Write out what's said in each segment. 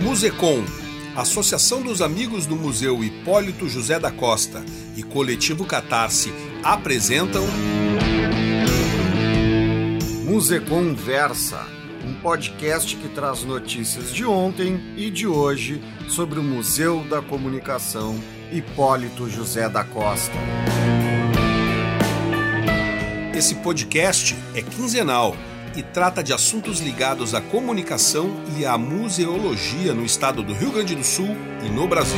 Musecom, Associação dos Amigos do Museu Hipólito José da Costa e Coletivo Catarse apresentam Musecom Versa, podcast que traz notícias de ontem e de hoje sobre o Museu da Comunicação Hipólito José da Costa. Esse podcast é quinzenal e trata de assuntos ligados à comunicação e à museologia no estado do Rio Grande do Sul e no Brasil.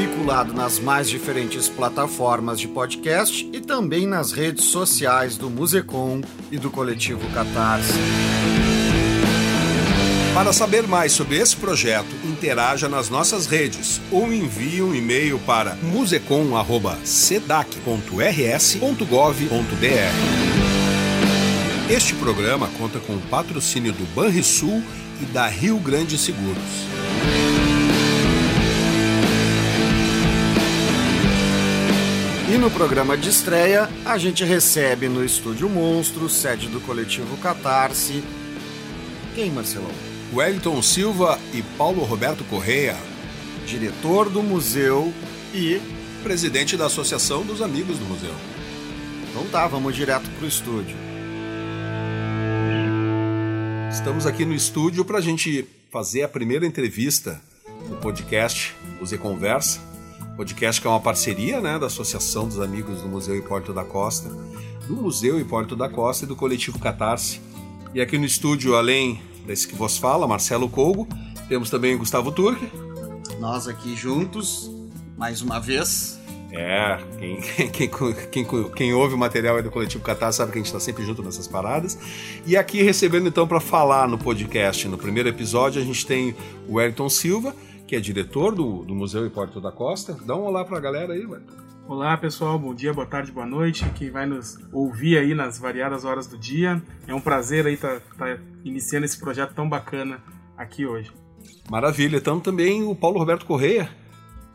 Veiculado nas mais diferentes plataformas de podcast e também nas redes sociais do Musecom e do coletivo Catarse. Para saber mais sobre esse projeto, interaja nas nossas redes ou envie um e-mail para musecom@sedac.rs.gov.br. Este programa conta com o patrocínio do Banrisul e da Rio Grande Seguros. E no programa de estreia, a gente recebe no Estúdio Monstro, sede do coletivo Catarse. Quem, Marcelão? Wellington Silva e Paulo Roberto Correia, diretor do museu e presidente da Associação dos Amigos do Museu. Então tá, vamos direto pro estúdio. Estamos aqui no estúdio para a gente fazer a primeira entrevista do podcast Museu Conversa. Podcast que é uma parceria né, da Associação dos Amigos do Museu Hipólito da Costa, do Museu Hipólito da Costa e do Coletivo Catarse. E aqui no estúdio, além desse que vos fala, Marcelo Colgo. Temos também o Gustavo Turque. Nós aqui juntos, mais uma vez. É, quem, quem, quem, quem ouve o material do Coletivo Catar sabe que a gente está sempre junto nessas paradas. E aqui recebendo então para falar no podcast, no primeiro episódio, a gente tem o Wellington Silva, que é diretor do, do Museu Hipólito da Costa. Dá um olá para a galera aí, Wellington. Olá pessoal, bom dia, boa tarde, boa noite. Quem vai nos ouvir aí nas variadas horas do dia. É um prazer aí estar tá, tá iniciando esse projeto tão bacana aqui hoje. Maravilha. Então também o Paulo Roberto Correia,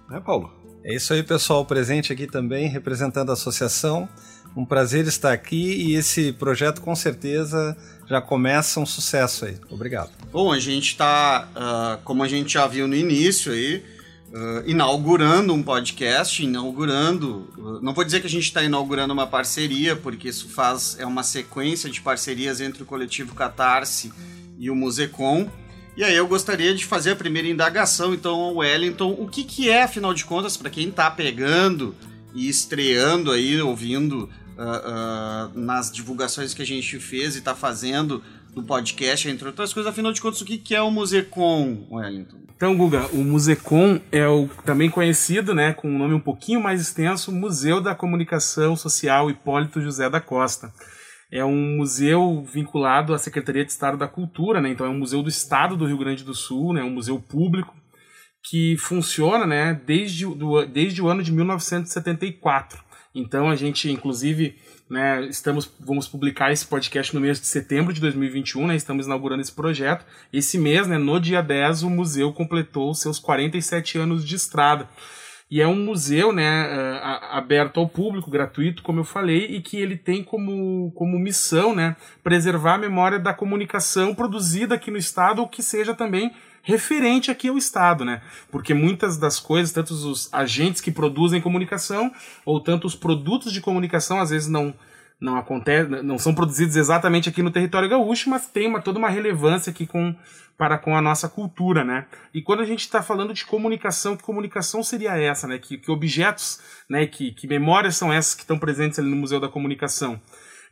né, Paulo? É isso aí, pessoal, presente aqui também, representando a associação. Um prazer estar aqui e esse projeto com certeza já começa um sucesso aí. Obrigado. Bom, a gente está, uh, ah, como a gente já viu no início aí, uh, inaugurando um podcast, inaugurando. Uh, não vou dizer que a gente está inaugurando uma parceria, porque isso faz é uma sequência de parcerias entre o coletivo Catarse e o Musecom. E aí eu gostaria de fazer a primeira indagação, então, Wellington, o que, que é, afinal de contas, para quem está pegando e estreando aí, ouvindo uh, uh, nas divulgações que a gente fez e está fazendo do podcast, entre outras coisas, afinal de contas, o que, é o Musecom, Wellington? Então, Guga, o Musecom é o também conhecido, né, com um nome um pouquinho mais extenso, Museu da Comunicação Social Hipólito José da Costa. É um museu vinculado à Secretaria de Estado da Cultura, né? Então é um museu do Estado do Rio Grande do Sul, né? Um museu público que funciona, né, desde, do, desde o ano de 1974. Então a gente, inclusive, né, estamos, vamos publicar esse podcast no mês de setembro de 2021, né, estamos inaugurando esse projeto. Esse mês, né, no dia 10, o museu completou seus 47 anos de estrada. E é um museu né, aberto ao público, gratuito, como eu falei, e que ele tem como, como missão né, preservar a memória da comunicação produzida aqui no Estado, ou que seja também referente aqui ao Estado, né? Porque muitas das coisas, tanto os agentes que produzem comunicação, ou tanto os produtos de comunicação, às vezes não não acontece, não são produzidos exatamente aqui no território gaúcho, mas tem uma, toda uma relevância aqui com, para com a nossa cultura, né? E quando a gente está falando de comunicação, que comunicação seria essa, né? Que, que objetos, né? Que, que memórias são essas que estão presentes ali no Museu da Comunicação?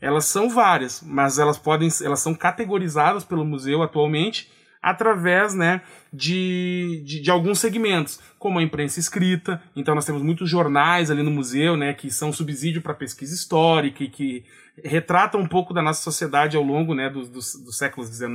Elas são várias, mas elas podem, elas são categorizadas pelo museu atualmente através né, de, de, de, alguns segmentos, como a imprensa escrita. Então nós temos muitos jornais ali no museu né, que são subsídio para pesquisa histórica e que retrata um pouco da nossa sociedade ao longo né, dos, dos, dos séculos XIX,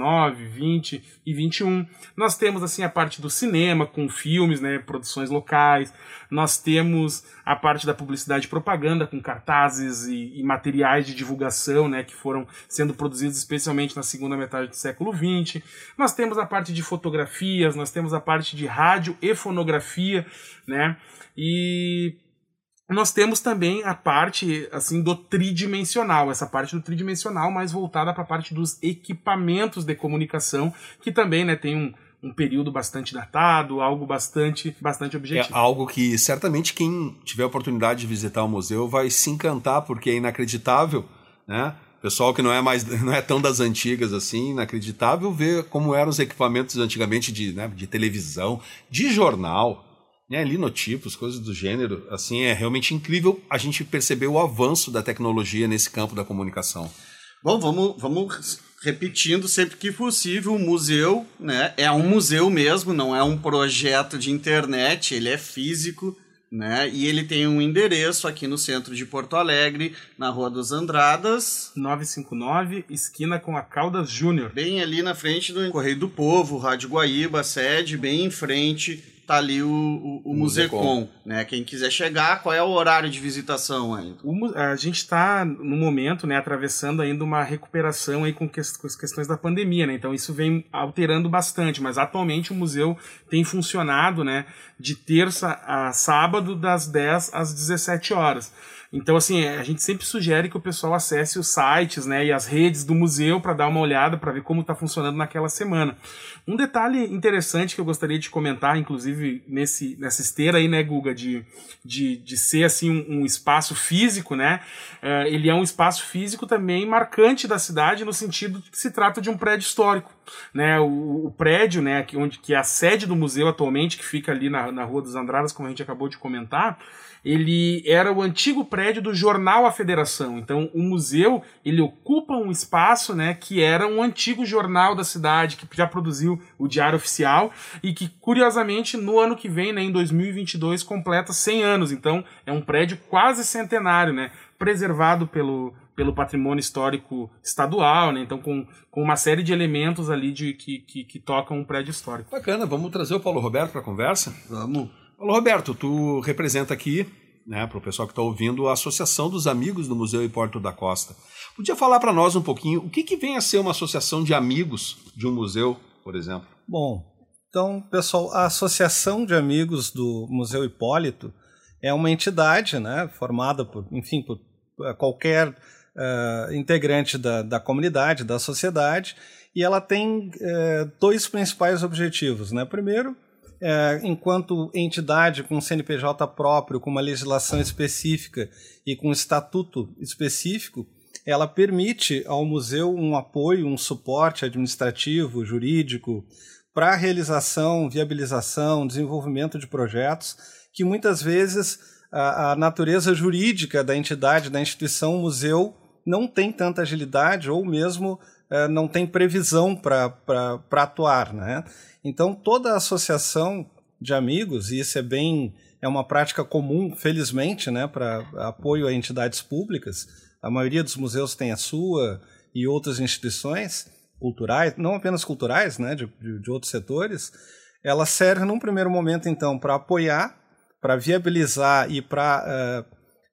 XX e XXI. Nós temos assim a parte do cinema, com filmes, né, produções locais. Nós temos a parte da publicidade e propaganda, com cartazes e, e materiais de divulgação né, que foram sendo produzidos especialmente na segunda metade do século XX. Nós temos a parte de fotografias, nós temos a parte de rádio e fonografia, né? E nós temos também a parte assim do tridimensional, essa parte do tridimensional mais voltada para a parte dos equipamentos de comunicação, que também né, tem um, um período bastante datado, algo bastante, bastante objetivo. É algo que certamente quem tiver a oportunidade de visitar o museu vai se encantar, porque é inacreditável, né? Pessoal que não é mais não é tão das antigas assim, inacreditável ver como eram os equipamentos antigamente de, né, de televisão, de jornal, né, linotipos, coisas do gênero, assim, é realmente incrível a gente perceber o avanço da tecnologia nesse campo da comunicação. Bom, vamos, vamos repetindo sempre que possível, o museu né, é um museu mesmo, não é um projeto de internet, ele é físico, né? E ele tem um endereço aqui no centro de Porto Alegre, na Rua dos Andradas. 959, esquina com a Caldas Júnior. Bem ali na frente do Correio do Povo, Rádio Guaíba, sede, bem em frente tá ali o, o, o Musecom, né? Quem quiser chegar, qual é o horário de visitação ainda? O, a gente está no momento, né, atravessando ainda uma recuperação aí com, que, com, as questões da pandemia, né? Então isso vem alterando bastante, mas atualmente o museu tem funcionado, né, de terça a sábado das 10 às 17 horas. Então, assim, a gente sempre sugere que o pessoal acesse os sites né, e as redes do museu para dar uma olhada, para ver como está funcionando naquela semana. Um detalhe interessante que eu gostaria de comentar, inclusive nesse, nessa esteira aí, né, Guga, de, de, de ser assim um, um espaço físico, né? Uh, ele é um espaço físico também marcante da cidade, no sentido que se trata de um prédio histórico. Né, o, o prédio, né, que, onde, que é a sede do museu atualmente, que fica ali na, na Rua dos Andradas, como a gente acabou de comentar, ele era o antigo prédio do jornal A Federação. Então, o museu ele ocupa um espaço, né, que era um antigo jornal da cidade que já produziu o Diário Oficial e que, curiosamente, no ano que vem, né, em 2022, completa 100 anos. Então, é um prédio quase centenário, né, preservado pelo pelo patrimônio histórico estadual, né? Então, com, com uma série de elementos ali de, que, que, que tocam um prédio histórico. Bacana, vamos trazer o Paulo Roberto para a conversa? Vamos. Alô, Roberto, tu representa aqui, né, para o pessoal que está ouvindo, a Associação dos Amigos do Museu e Porto da Costa. Podia falar para nós um pouquinho o que, que vem a ser uma associação de amigos de um museu, por exemplo? Bom, então, pessoal, a Associação de Amigos do Museu Hipólito é uma entidade né, formada por, enfim, por eh, qualquer uh, integrante da, da comunidade, da sociedade, e ela tem uh, dois principais objetivos. Né? Primeiro, é, enquanto entidade com CNPJ próprio, com uma legislação específica e com um estatuto específico, ela permite ao museu um apoio, um suporte administrativo, jurídico, para a realização, viabilização, desenvolvimento de projetos que muitas vezes a, a natureza jurídica da entidade, da instituição, museu, não tem tanta agilidade ou mesmo não tem previsão para atuar. Né? Então, toda associação de amigos, e isso é bem é uma prática comum, felizmente, né, para apoio a entidades públicas. A maioria dos museus tem a sua e outras instituições culturais, não apenas culturais, né, de, de, outros setores. Ela serve, num primeiro momento, então, para apoiar, para viabilizar e para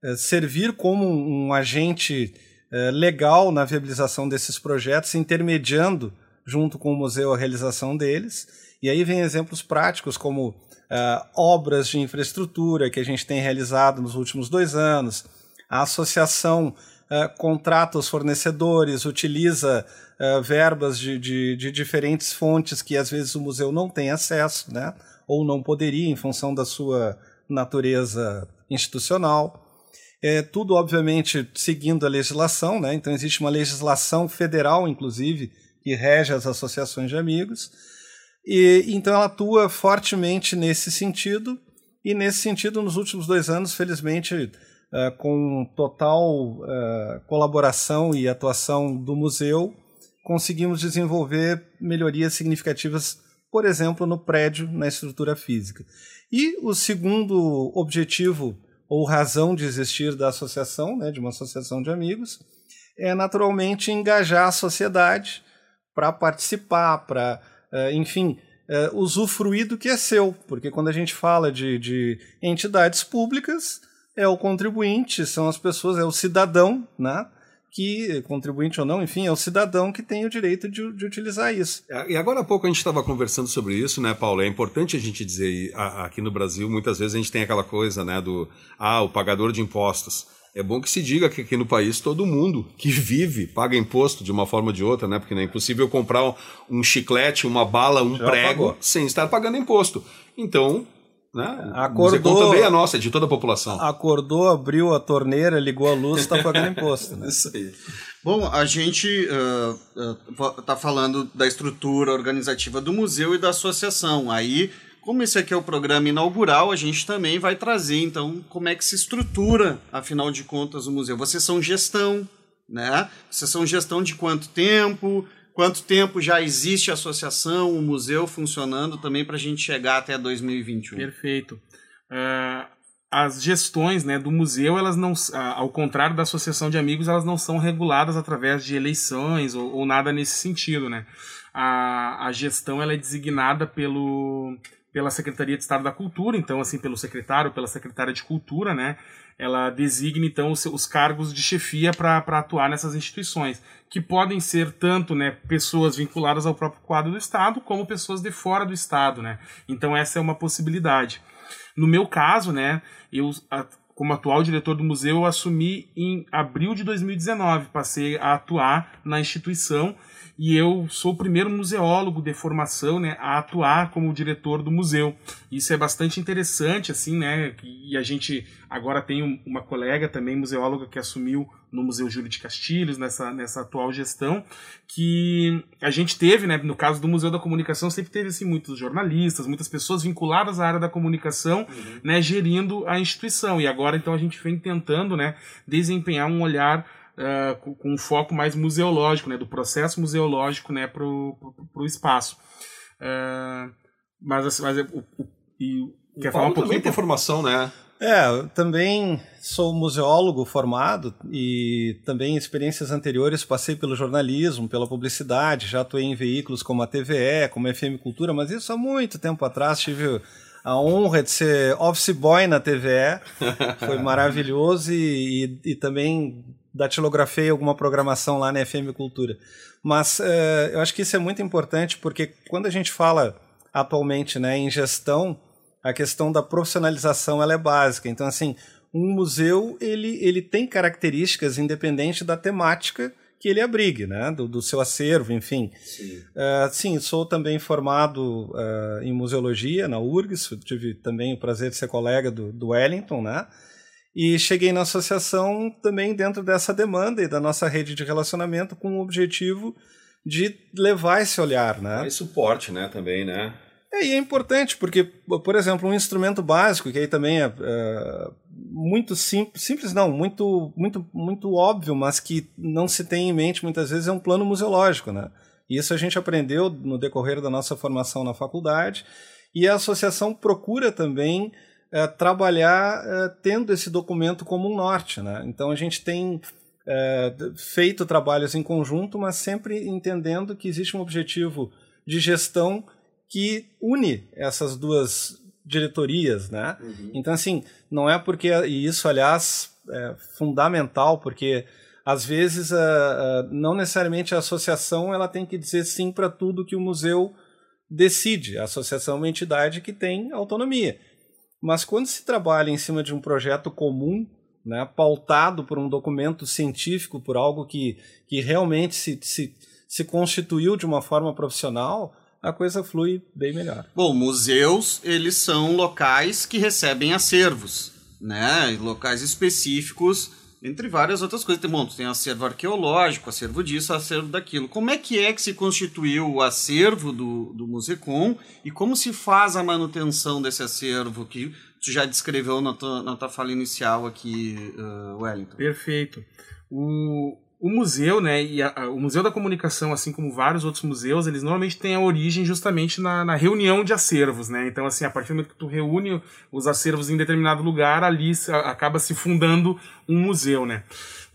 uh, servir como um, um agente uh, legal na viabilização desses projetos, intermediando junto com o museu a realização deles. E aí vem exemplos práticos como uh, obras de infraestrutura que a gente tem realizado nos últimos dois anos. A associação uh, contrata os fornecedores, utiliza uh, verbas de, de, de, diferentes fontes que às vezes o museu não tem acesso, né? ou não poderia em função da sua natureza institucional. É, tudo, obviamente, seguindo a legislação, né? então existe uma legislação federal, inclusive, que rege as associações de amigos. E então ela atua fortemente nesse sentido, e nesse sentido, nos últimos dois anos, felizmente, uh, com total uh, colaboração e atuação do museu, conseguimos desenvolver melhorias significativas, por exemplo, no prédio, na estrutura física. E o segundo objetivo ou razão de existir da associação, né, de uma associação de amigos, é naturalmente engajar a sociedade para participar, para, uh, enfim, uh, usufruir do que é seu. Porque quando a gente fala de, de entidades públicas, é o contribuinte, são as pessoas, é o cidadão, né? Que, contribuinte ou não, enfim, é o cidadão que tem o direito de, de utilizar isso. É, e agora há pouco a gente estava conversando sobre isso, né, Paulo? É importante a gente dizer, aqui no Brasil, muitas vezes a gente tem aquela coisa, né, do, ah, o pagador de impostos. É bom que se diga que aqui no país todo mundo que vive paga imposto de uma forma ou de outra, né? Porque é impossível comprar um chiclete, uma bala, um Já prego pagou. sem estar pagando imposto. Então, né? Acordou, também é nossa, é de toda a população. Acordou, abriu a torneira, ligou a luz, está pagando imposto. Né? Isso aí. Bom, a gente está uh, uh, falando da estrutura organizativa do museu e da associação. Aí, como esse aqui é o programa inaugural, a gente também vai trazer, então, como é que se estrutura, afinal de contas, o museu. Vocês são gestão, né? Vocês são gestão de quanto tempo? Quanto tempo já existe a associação, o museu funcionando também para a gente chegar até 2021? Perfeito. Uh, as gestões né, do museu, elas não, ao contrário da associação de amigos, elas não são reguladas através de eleições ou, ou nada nesse sentido. Né? A, a gestão ela é designada pelo, pela Secretaria de Estado da Cultura, então assim pelo secretário, pela secretária de Cultura, né? ela designa então os, os cargos de chefia para atuar nessas instituições, que podem ser tanto né, pessoas vinculadas ao próprio quadro do Estado, como pessoas de fora do Estado. Né? Então essa é uma possibilidade. No meu caso, né, eu, como atual diretor do museu, eu assumi em abril de 2019, passei a atuar na instituição e eu sou o primeiro museólogo de formação né, a atuar como diretor do museu. Isso é bastante interessante, assim, né? E a gente agora tem uma colega também, museóloga, que assumiu no Museu Júlio de Castilhos, nessa, nessa atual gestão, que a gente teve, né, no caso do Museu da Comunicação, sempre teve assim, muitos jornalistas, muitas pessoas vinculadas à área da comunicação, uhum. né, gerindo a instituição. E agora, então, a gente vem tentando né, desempenhar um olhar uh, com, com, um foco mais museológico, né, do processo museológico né, para o espaço. Uh, mas, assim, mas o, o, e, quer falar um pouquinho? também tem formação, né? É, eu também sou museólogo formado e também experiências anteriores passei pelo jornalismo, pela publicidade, já atuei em veículos como a TVE, como a FM Cultura, mas isso há muito tempo atrás tive a honra de ser office boy na TVE, foi maravilhoso e, e, e também datilografei alguma programação lá na FM Cultura. Mas uh, eu acho que isso é muito importante porque quando a gente fala atualmente né, em gestão, a questão da profissionalização ela é básica. Então, assim, um museu ele, ele tem características independente da temática que ele abrigue, né? do, do seu acervo, enfim. Sim. Uh, sim, sou também formado uh, em museologia na URGS, tive também o prazer de ser colega do, do Wellington, né? E cheguei na associação também dentro dessa demanda e da nossa rede de relacionamento com o objetivo de levar esse olhar, né? Mais suporte, né, também, né? É, e é importante, porque, por exemplo, um instrumento básico, que aí também é, é muito simples, simples não, muito, muito, muito óbvio, mas que não se tem em mente muitas vezes, é um plano museológico, né? Isso a gente aprendeu no decorrer da nossa formação na faculdade, e a associação procura também é, trabalhar é, tendo esse documento como um norte. Né? Então a gente tem é, feito trabalhos em conjunto, mas sempre entendendo que existe um objetivo de gestão que une essas duas diretorias, né? Uhum. Então assim, não é porque e isso aliás é fundamental porque às vezes a, a, não necessariamente a associação ela tem que dizer sim para tudo que o museu decide. A associação é uma entidade que tem autonomia. Mas quando se trabalha em cima de um projeto comum, né, pautado por um documento científico, por algo que, que realmente se, se, se constituiu de uma forma profissional, a coisa flui bem melhor. Bom, museus, eles são locais que recebem acervos, né? Locais específicos entre várias outras coisas. Tem, bom, tem acervo arqueológico, acervo disso, acervo daquilo. Como é que é que se constituiu o acervo do, do Musecom e como se faz a manutenção desse acervo que tu já descreveu na tua, na tua fala inicial aqui, uh, Wellington? Perfeito. O, o museu, né, e a, a, o Museu da Comunicação, assim como vários outros museus, eles normalmente têm a origem justamente na, na, reunião de acervos, né? Então, assim, a partir do momento que tu reúne os acervos em determinado lugar, ali acaba se fundando um museu, né?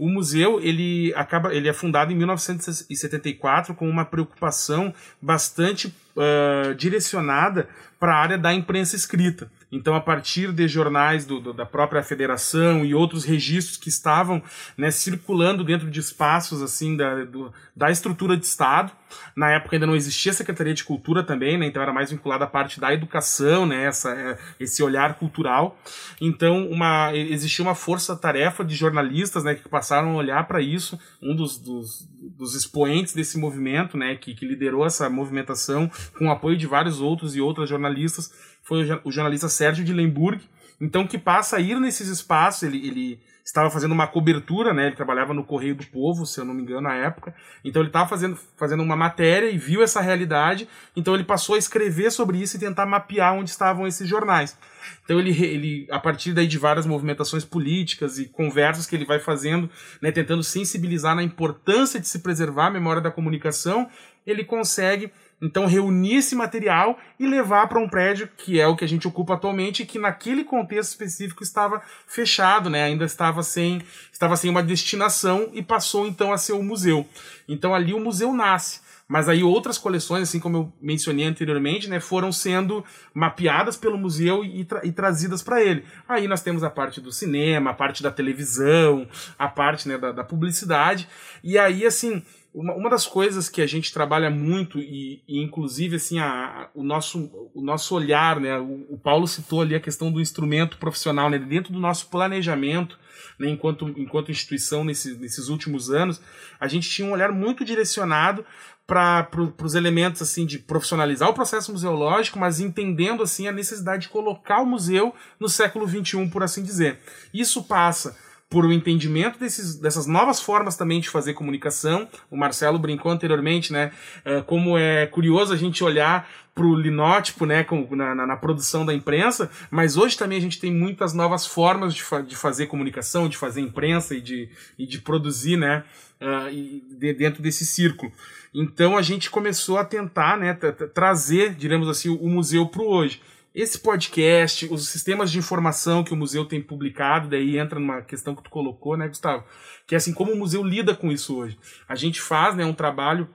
O museu, ele acaba, ele é fundado em 1974 com uma preocupação bastante uh, direcionada para a área da imprensa escrita. Então, a partir de jornais do, do, da própria federação e outros registros que estavam né, circulando dentro de espaços assim da, do, da estrutura de Estado, na época ainda não existia Secretaria de Cultura também, né, então era mais vinculada à parte da educação, né, essa, é, esse olhar cultural. Então, uma, existia uma força-tarefa de jornalistas né, que passaram a olhar para isso. Um dos, dos, dos, expoentes desse movimento, né, que, que liderou essa movimentação, com o apoio de vários outros e outras jornalistas, foi o jornalista Sérgio de Lemburg, então que passa a ir nesses espaços, ele, ele estava fazendo uma cobertura, né? Ele trabalhava no Correio do Povo, se eu não me engano, na época. Então ele estava fazendo, fazendo uma matéria e viu essa realidade. Então ele passou a escrever sobre isso e tentar mapear onde estavam esses jornais. Então ele, ele a partir daí de várias movimentações políticas e conversas que ele vai fazendo, né, tentando sensibilizar na importância de se preservar a memória da comunicação, ele consegue então, reunir esse material e levar para um prédio que é o que a gente ocupa atualmente, que naquele contexto específico estava fechado, né? ainda estava sem, estava sem uma destinação e passou então a ser o museu. Então, ali o museu nasce. Mas aí outras coleções, assim como eu mencionei anteriormente, né, foram sendo mapeadas pelo museu e, tra e trazidas para ele. Aí nós temos a parte do cinema, a parte da televisão, a parte né, da, da publicidade. E aí, assim, uma, uma das coisas que a gente trabalha muito e, e inclusive assim a, a, o nosso o nosso olhar né o, o, Paulo citou ali a questão do instrumento profissional né dentro do nosso planejamento né enquanto enquanto instituição nesse, nesses últimos anos a gente tinha um olhar muito direcionado para pro, os elementos assim de profissionalizar o processo museológico mas entendendo assim a necessidade de colocar o museu no século 21 por assim dizer. Isso passa por um entendimento desses, dessas novas formas também de fazer comunicação. O Marcelo brincou anteriormente, né? Uh, como é curioso a gente olhar para o linótipo, né, na, na, na, produção da imprensa, mas hoje também a gente tem muitas novas formas de, fa de fazer comunicação, de fazer imprensa e de, e de produzir, né, uh, de, dentro desse círculo. Então a gente começou a tentar, né, trazer, diremos assim, o museu para hoje esse podcast, os sistemas de informação que o museu tem publicado, daí entra numa questão que tu colocou, né, Gustavo? Que é assim, como o museu lida com isso hoje. A gente faz, né, um trabalho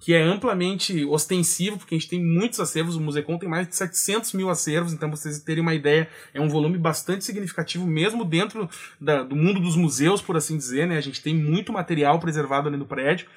que é amplamente ostensivo, porque a gente tem muitos acervos, o Musecom tem mais de 700 mil acervos, então vocês terem uma ideia, é um volume bastante significativo, mesmo dentro da, do mundo dos museus, por assim dizer, né? A gente tem muito material preservado ali no prédio.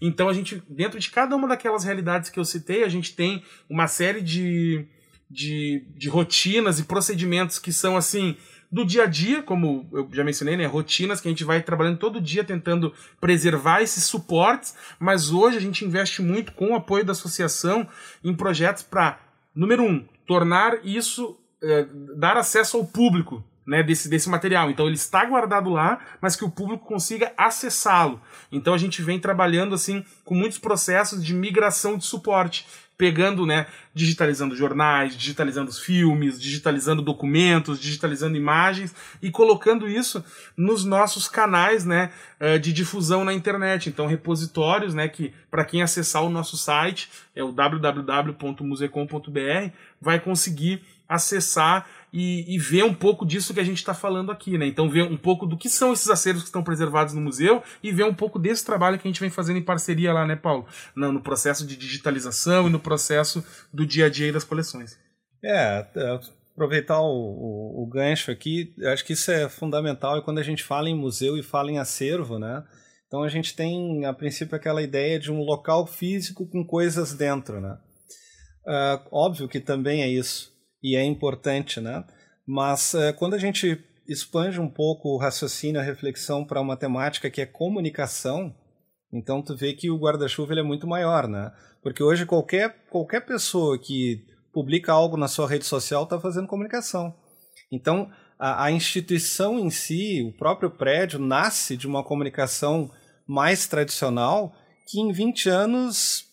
Então a gente, dentro de cada uma daquelas realidades que eu citei, a gente tem uma série de de, de rotinas e procedimentos que são assim do dia a dia, como eu já mencionei, né, rotinas que a gente vai trabalhando todo dia tentando preservar esses suportes, mas hoje a gente investe muito com o apoio da associação em projetos para, número um, tornar isso, é, dar acesso ao público né, desse, desse material. Então ele está guardado lá, mas que o público consiga acessá-lo. Então a gente vem trabalhando assim com muitos processos de migração de suporte pegando, né, digitalizando jornais, digitalizando os filmes, digitalizando documentos, digitalizando imagens e colocando isso nos nossos canais, né, eh, de difusão na internet. Então, repositórios, né, que para quem acessar o nosso site, é o www.musecom.br, vai conseguir acessar e, e, ver um pouco disso que a gente está falando aqui, né? Então ver um pouco do que são esses acervos que estão preservados no museu e ver um pouco desse trabalho que a gente vem fazendo em parceria lá, né, Paulo? No, no processo de digitalização e no processo do dia a dia das coleções. É, é aproveitar o, o, o gancho aqui, acho que isso é fundamental e quando a gente fala em museu e fala em acervo, né? Então a gente tem, a princípio, aquela ideia de um local físico com coisas dentro, né? Uh, óbvio que também é isso e é importante, né? Mas é, quando a gente expande um pouco o raciocínio, a reflexão para uma temática que é comunicação, então tu vê que o guarda-chuva é muito maior, né? Porque hoje qualquer, qualquer pessoa que publica algo na sua rede social está fazendo comunicação. Então a, a, instituição em si, o próprio prédio, nasce de uma comunicação mais tradicional que em 20 anos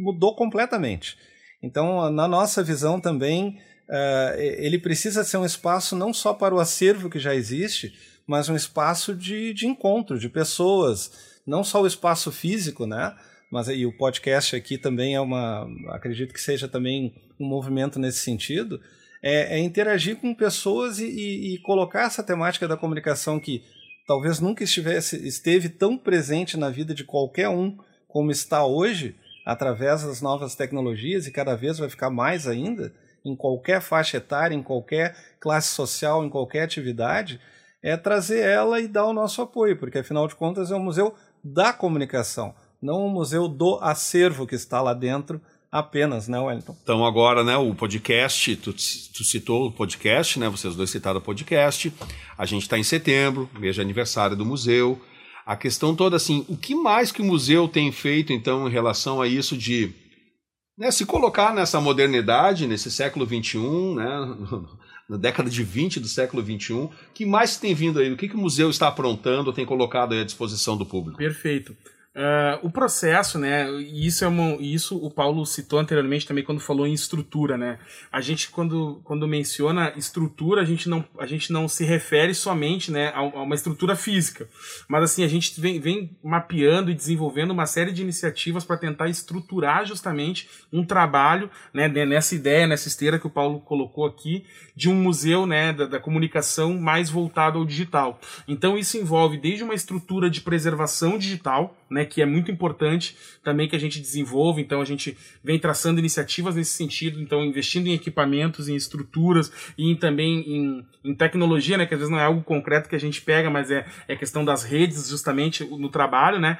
mudou completamente. Então, na nossa visão também, uh, ele precisa ser um espaço não só para o acervo que já existe, mas um espaço de, de encontro de pessoas, não só o espaço físico, né? Mas aí o podcast aqui também é uma, acredito que seja também um movimento nesse sentido, é, é interagir com pessoas e, e, e, colocar essa temática da comunicação que talvez nunca estivesse esteve tão presente na vida de qualquer um como está hoje, através das novas tecnologias e cada vez vai ficar mais ainda em qualquer faixa etária, em qualquer classe social, em qualquer atividade, é trazer ela e dar o nosso apoio, porque afinal de contas é um museu da comunicação, não um museu do acervo que está lá dentro apenas, né, Wellington? Então agora, né, o podcast, tu, tu citou o podcast, né, vocês dois citaram o podcast, a gente está em setembro, mês de aniversário do museu, a questão toda assim, o que mais que o museu tem feito então em relação a isso de né, se colocar nessa modernidade, nesse século XXI, né, na década de 20 do século XXI, que mais tem vindo aí? O que, que o museu está aprontando, tem colocado à disposição do público? Perfeito. Uh, o processo, né? Isso é uma, isso o Paulo citou anteriormente também quando falou em estrutura, né? A gente quando, quando menciona estrutura, a gente não, a gente não se refere somente, né, a, a uma estrutura física, mas assim a gente vem, vem mapeando e desenvolvendo uma série de iniciativas para tentar estruturar justamente um trabalho, né, nessa ideia, nessa esteira que o Paulo colocou aqui de um museu, né, da, da comunicação mais voltado ao digital. Então isso envolve desde uma estrutura de preservação digital né, que é muito importante também que a gente desenvolva. Então a gente vem traçando iniciativas nesse sentido, então investindo em equipamentos, em estruturas e em, também em, em, tecnologia, né, que às vezes não é algo concreto que a gente pega, mas é, é questão das redes justamente no trabalho, né?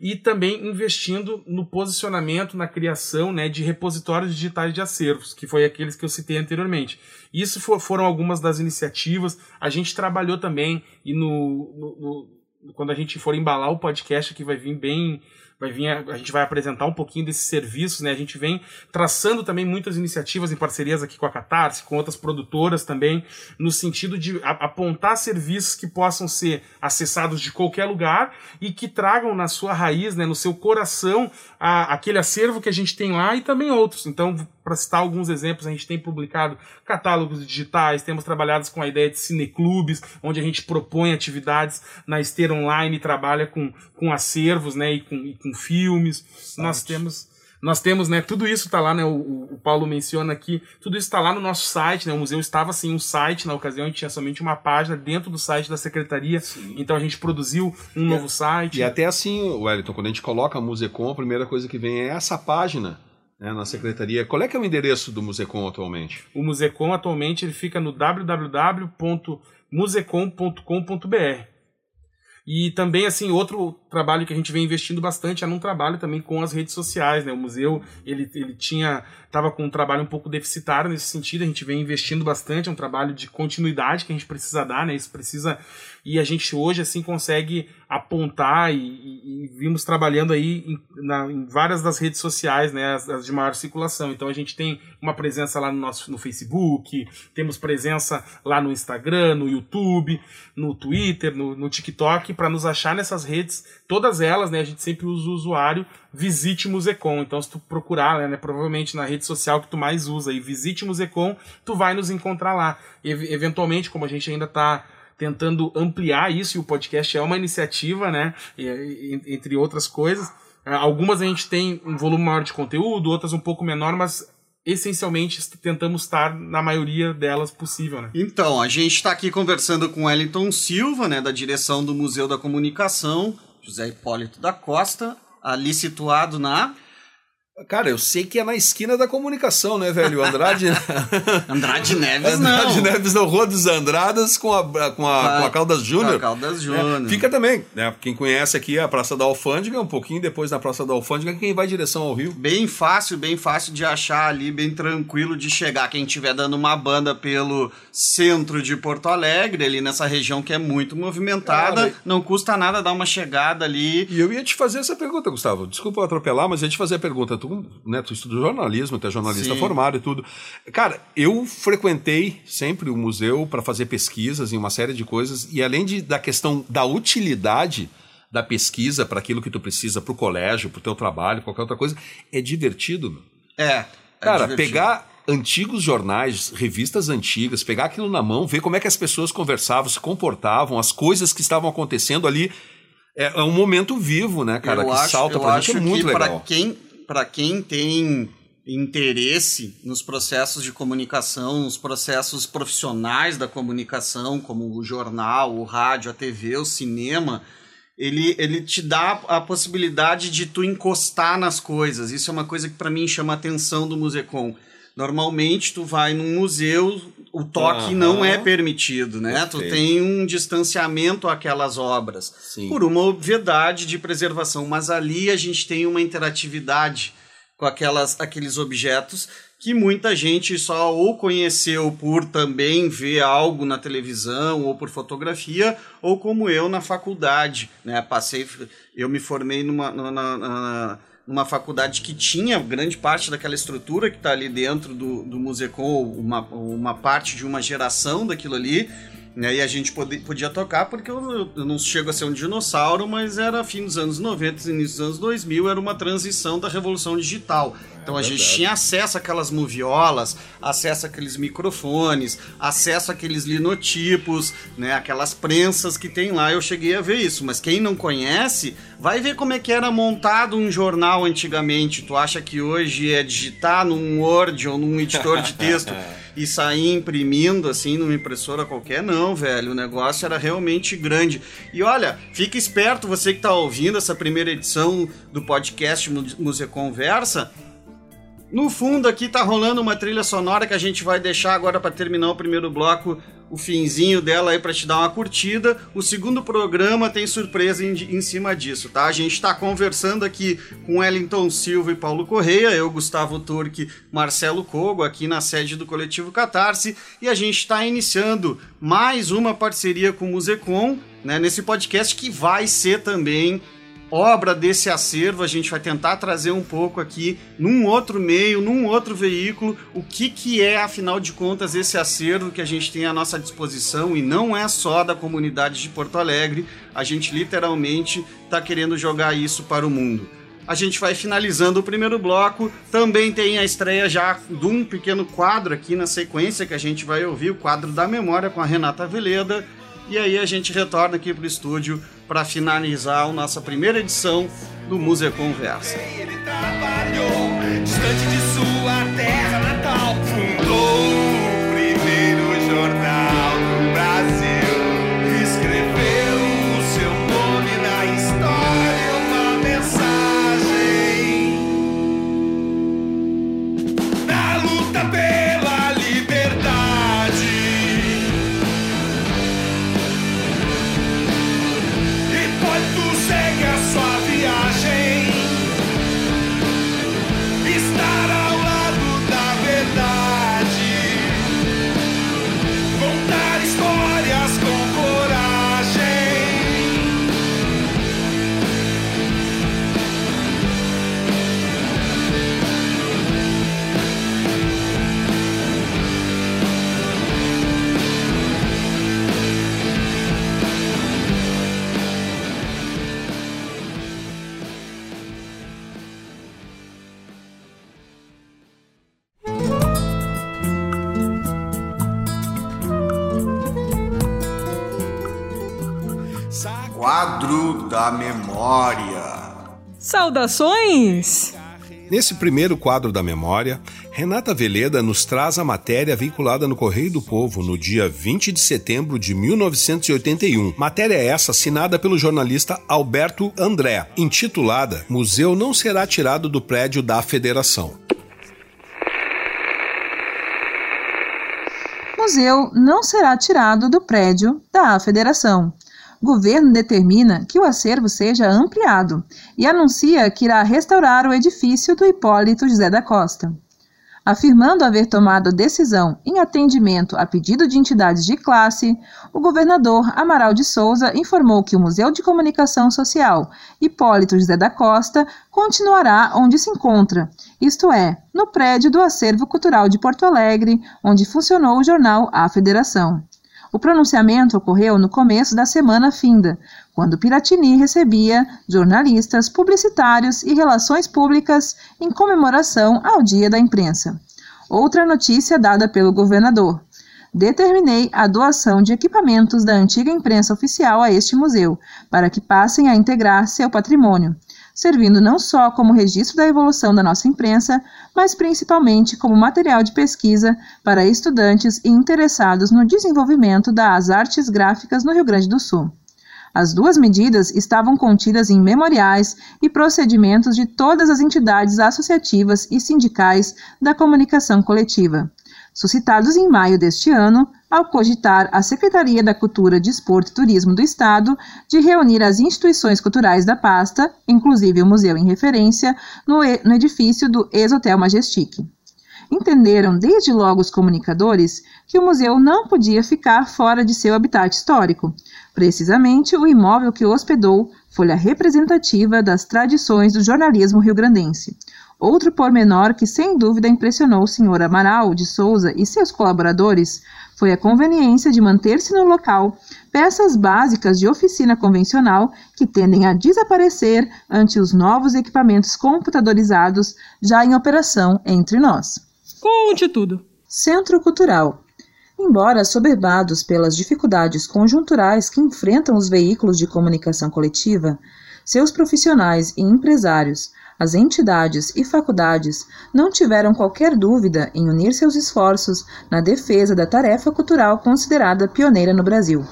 E também investindo no posicionamento, na criação né, de repositórios digitais de acervos, que foi aqueles que eu citei anteriormente. Isso for, foram algumas das iniciativas. A gente trabalhou também e no, no, no quando a gente for embalar o podcast aqui vai vir bem vai vir a, a, gente vai apresentar um pouquinho desses serviços, né? A gente vem traçando também muitas iniciativas em parcerias aqui com a Catarse, com outras produtoras também, no sentido de a, apontar serviços que possam ser acessados de qualquer lugar e que tragam na sua raiz, né, no seu coração, a, aquele acervo que a gente tem lá e também outros. Então, para citar alguns exemplos, a gente tem publicado catálogos digitais, temos trabalhado com a ideia de cineclubes, onde a gente propõe atividades na esteira online, trabalha com, com acervos, né, e com, e com filmes. Nós temos nós temos, né, tudo isso está lá, né, o, o, Paulo menciona aqui, tudo isso está lá no nosso site, né, o museu estava sem um site, na ocasião a gente tinha somente uma página dentro do site da secretaria, Sim. então a gente produziu um e novo site. E até assim, Wellington, quando a gente coloca Musecom, a primeira coisa que vem é essa página, né, na secretaria. Qual é que é o endereço do Musecom atualmente? O Musecom atualmente ele fica no www.musecom.com.br. E também, assim, outro trabalho que a gente vem investindo bastante é num trabalho também com as redes sociais, né? O museu, ele, ele tinha, estava com um trabalho um pouco deficitário nesse sentido, a gente vem investindo bastante, é um trabalho de continuidade que a gente precisa dar, né? Isso precisa, e a gente hoje, assim, consegue apontar e, e, e vimos trabalhando aí em, na, em, várias das redes sociais, né? As, as, de maior circulação. Então a gente tem uma presença lá no nosso no Facebook, temos presença lá no Instagram, no YouTube, no Twitter, no, no TikTok, para nos achar nessas redes todas elas, né, a gente sempre usa o usuário Visite Musecom. Então, se tu procurar, né, provavelmente na rede social que tu mais usa, e Visite Musecom, tu vai nos encontrar lá. E, eventualmente, como a gente ainda está tentando ampliar isso, e o podcast é uma iniciativa, né, entre outras coisas. É, algumas a gente tem um volume maior de conteúdo, outras um pouco menor, mas essencialmente tentamos estar na maioria delas possível, né? Então, a gente está aqui conversando com Wellington Silva, né, da direção do Museu da Comunicação, José Hipólito da Costa, ali situado na Cara, eu sei que é na esquina da comunicação, né, velho? Andrade. Andrade Neves, Andrade não. Neves na Rua dos Andradas com a, com a, com a Caldas Júnior. Caldas Júnior. É, fica também, né? Quem conhece aqui a Praça da Alfândega, um pouquinho depois da Praça da Alfândega, quem vai em direção ao Rio. Bem fácil, bem fácil de achar ali, bem tranquilo de chegar. Quem estiver dando uma banda pelo centro de Porto Alegre, ali nessa região que é muito movimentada, Cara, não custa nada dar uma chegada ali. E eu ia te fazer essa pergunta, Gustavo. Desculpa eu atropelar, mas eu ia te fazer a pergunta. Tu tu, né, tu estuda jornalismo, tu é jornalista Sim. formado e tudo. Cara, eu frequentei sempre o museu para fazer pesquisas em uma série de coisas, e além de, da questão da utilidade da pesquisa para aquilo que tu precisa para o colégio, para o teu trabalho, qualquer outra coisa, é divertido. É. é Cara, pegar antigos jornais, revistas antigas, pegar aquilo na mão, ver como é que as pessoas conversavam, se comportavam, as coisas que estavam acontecendo ali. É, é um momento vivo, né, cara? eu que acho, salta pra gente é muito que legal. Para quem, pra quem tem interesse nos processos de comunicação, nos processos profissionais da comunicação, como o jornal, o rádio, a TV, o cinema, ele, ele te dá a possibilidade de tu encostar nas coisas. Isso é uma coisa que para mim chama a atenção do Musecom. Normalmente tu vai num museu, o toque Aham. não é permitido, né? Tu Perfeito. tem um distanciamento àquelas obras Sim. por uma obviedade de preservação, mas ali a gente tem uma interatividade com aquelas, aqueles objetos que muita gente só ou conheceu por também ver algo na televisão ou por fotografia, ou como eu na faculdade, né? Passei, eu me formei numa, numa, numa- numa faculdade que tinha grande parte daquela estrutura que está ali dentro do, do Musecom, uma, uma parte de uma geração daquilo ali, né? E a gente pode, podia tocar porque eu, eu não chego a ser um dinossauro, mas era fim dos anos 90, início dos anos 2000, era uma transição da revolução digital. Então a gente tinha acesso àquelas moviolas, acesso àqueles microfones, acesso àqueles linotipos, né, aquelas prensas que tem lá. Eu cheguei a ver isso, mas quem não conhece, vai ver como é que era montado um jornal antigamente. Tu acha que hoje é digitar num Word ou num editor de texto e sair imprimindo assim numa impressora qualquer? Não, velho. O negócio era realmente grande. E olha, fica esperto você que tá ouvindo essa primeira edição do podcast Mu- Museu Conversa. No fundo aqui tá rolando uma trilha sonora que a gente vai deixar agora para terminar o primeiro bloco, o finzinho dela aí para te dar uma curtida. O segundo programa tem surpresa em, em cima disso, tá? A gente tá conversando aqui com Wellington Silva e Paulo Correia, eu, Gustavo Turque, Marcelo Cogo, aqui na sede do Coletivo Catarse, e a gente está iniciando mais uma parceria com o Musecom, né, nesse podcast que vai ser também obra desse acervo, a gente vai tentar trazer um pouco aqui, num outro meio, num outro veículo, o que, que é, afinal de contas, esse acervo que a gente tem à nossa disposição e não é só da comunidade de Porto Alegre, a gente literalmente está querendo jogar isso para o mundo. A gente vai finalizando o primeiro bloco. Também tem a estreia já de um pequeno quadro aqui na sequência que a gente vai ouvir, o quadro da memória com a Renata Veleda. E aí a gente retorna aqui para o estúdio para finalizar a nossa primeira edição do Museu Conversa. Ele trabalhou distante de Quadro da memória. Saudações! Nesse primeiro quadro da memória, Renata Veleda nos traz a matéria veiculada no Correio do Povo no dia 20 de setembro de 1981. Matéria essa assinada pelo jornalista Alberto André, intitulada Museu não será tirado do prédio da Federação. Museu não será tirado do prédio da Federação. Governo determina que o acervo seja ampliado e anuncia que irá restaurar o edifício do Hipólito José da Costa. Afirmando haver tomado decisão em atendimento a pedido de entidades de classe, o governador Amaral de Souza informou que o Museu de Comunicação Social Hipólito José da Costa continuará onde se encontra, isto é, no prédio do Acervo Cultural de Porto Alegre, onde funcionou o jornal A Federação. O pronunciamento ocorreu no começo da semana finda, quando Piratini recebia jornalistas, publicitários e relações públicas em comemoração ao Dia da Imprensa. Outra notícia dada pelo governador. Determinei a doação de equipamentos da antiga imprensa oficial a este museu, para que passem a integrar seu patrimônio, servindo não só como registro da evolução da nossa imprensa, mas principalmente como material de pesquisa para estudantes e interessados no desenvolvimento das artes gráficas no Rio Grande do Sul. As duas medidas estavam contidas em memoriais e procedimentos de todas as entidades associativas e sindicais da comunicação coletiva, suscitados em maio deste ano, ao cogitar a Secretaria da Cultura, Desporto e Turismo do Estado de reunir as instituições culturais da pasta, inclusive o museu em referência, no, no edifício do ex-Hotel Majestic. Entenderam desde logo os comunicadores que o museu não podia ficar fora de seu habitat histórico, Precisamente, o imóvel que o hospedou foi a representativa das tradições do jornalismo rio-grandense. Outro pormenor que sem dúvida impressionou o senhor Amaral de Souza e seus colaboradores foi a conveniência de manter-se no local peças básicas de oficina convencional que tendem a desaparecer ante os novos equipamentos computadorizados já em operação entre nós. Conte tudo. Centro Cultural Embora soberbados pelas dificuldades conjunturais que enfrentam os veículos de comunicação coletiva, seus profissionais e empresários, as entidades e faculdades não tiveram qualquer dúvida em unir seus esforços na defesa da tarefa cultural considerada pioneira no Brasil.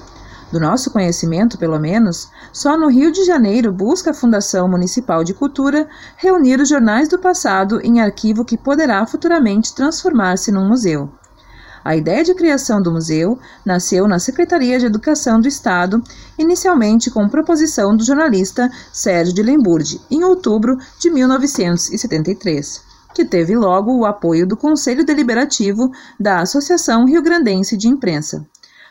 Do nosso conhecimento, pelo menos, só no Rio de Janeiro busca a Fundação Municipal de Cultura reunir os jornais do passado em arquivo que poderá futuramente transformar-se num museu. A ideia de criação do museu nasceu na Secretaria de Educação do Estado, inicialmente com proposição do jornalista Sérgio de Lemburdi, em outubro de 1973, que teve logo o apoio do Conselho Deliberativo da Associação Rio Grandense de Imprensa.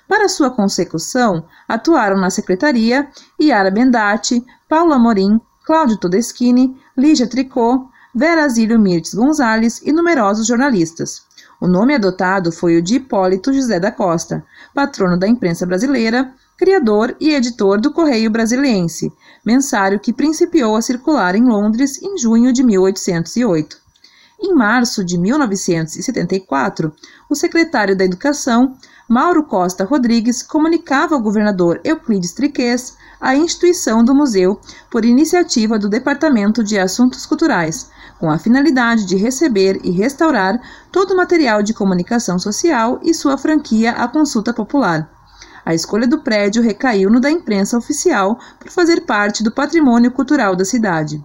Para sua consecução, atuaram na secretaria Yara Bendati, Paula Amorim, Cláudio Todeschini, Lígia Tricot, Vera Zílio Mirtes Gonzalez e numerosos jornalistas. O nome adotado foi o de Hipólito José da Costa, patrono da imprensa brasileira, criador e editor do Correio Brasiliense, mensário que principiou a circular em Londres em junho de 1808. Em março de 1974, o secretário da Educação, Mauro Costa Rodrigues, comunicava ao governador Euclides Triquês a instituição do museu por iniciativa do Departamento de Assuntos Culturais, com a finalidade de receber e restaurar todo o material de comunicação social e sua franquia à consulta popular. A escolha do prédio recaiu no da imprensa oficial por fazer parte do patrimônio cultural da cidade.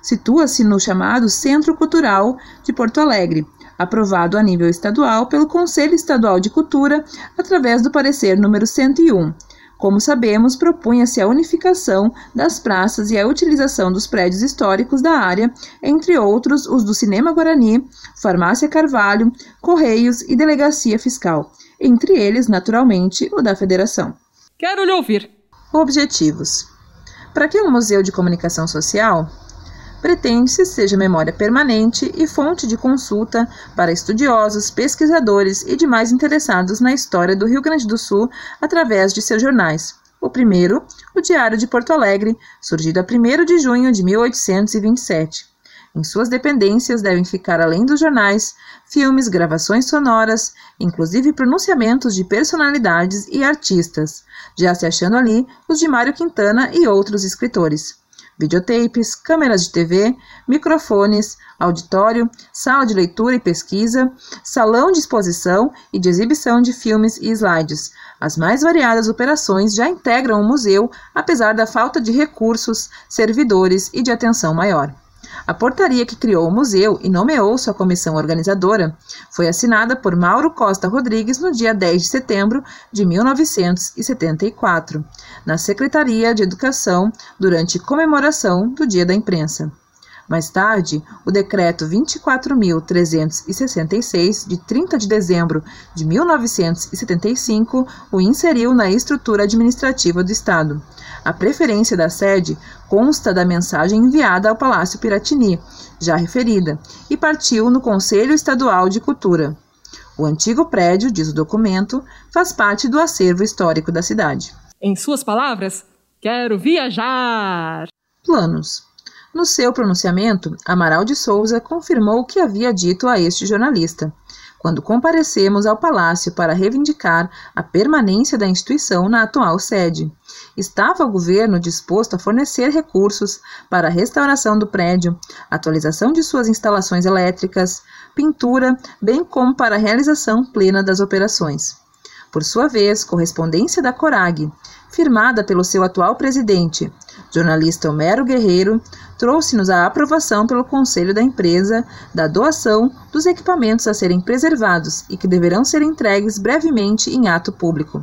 Situa-se no chamado Centro Cultural de Porto Alegre, aprovado a nível estadual pelo Conselho Estadual de Cultura através do parecer número 101, como sabemos, propunha-se a unificação das praças e a utilização dos prédios históricos da área, entre outros os do Cinema Guarani, Farmácia Carvalho, Correios e Delegacia Fiscal, entre eles, naturalmente, o da Federação. Quero lhe ouvir. Objetivos: Para que um museu de comunicação social pretende-se seja memória permanente e fonte de consulta para estudiosos, pesquisadores e demais interessados na história do Rio Grande do Sul através de seus jornais. O primeiro, o Diário de Porto Alegre, surgido a 1 de junho de 1827. Em suas dependências devem ficar, além dos jornais, filmes, gravações sonoras, inclusive pronunciamentos de personalidades e artistas, já se achando ali os de Mário Quintana e outros escritores videotapes, câmeras de TV, microfones, auditório, sala de leitura e pesquisa, salão de exposição e de exibição de filmes e slides. As mais variadas operações já integram o museu, apesar da falta de recursos, servidores e de atenção maior. A portaria que criou o museu e nomeou sua comissão organizadora foi assinada por Mauro Costa Rodrigues no dia 10 de setembro de 1974, na Secretaria de Educação, durante comemoração do Dia da Imprensa. Mais tarde, o Decreto 24.366, de 30 de dezembro de 1975, o inseriu na estrutura administrativa do Estado. A preferência da sede consta da mensagem enviada ao Palácio Piratini, já referida, e partiu no Conselho Estadual de Cultura. O antigo prédio, diz o documento, faz parte do acervo histórico da cidade. Em suas palavras, quero viajar! Planos. No seu pronunciamento, Amaral de Souza confirmou o que havia dito a este jornalista. quando comparecemos ao palácio para reivindicar a permanência da instituição na atual sede. Estava o governo disposto a fornecer recursos para a restauração do prédio, atualização de suas instalações elétricas, pintura, bem como para a realização plena das operações. Por sua vez, correspondência da Corag, firmada pelo seu atual presidente, jornalista Homero Guerreiro, trouxe-nos a aprovação pelo conselho da empresa da doação dos equipamentos a serem preservados e que deverão ser entregues brevemente em ato público.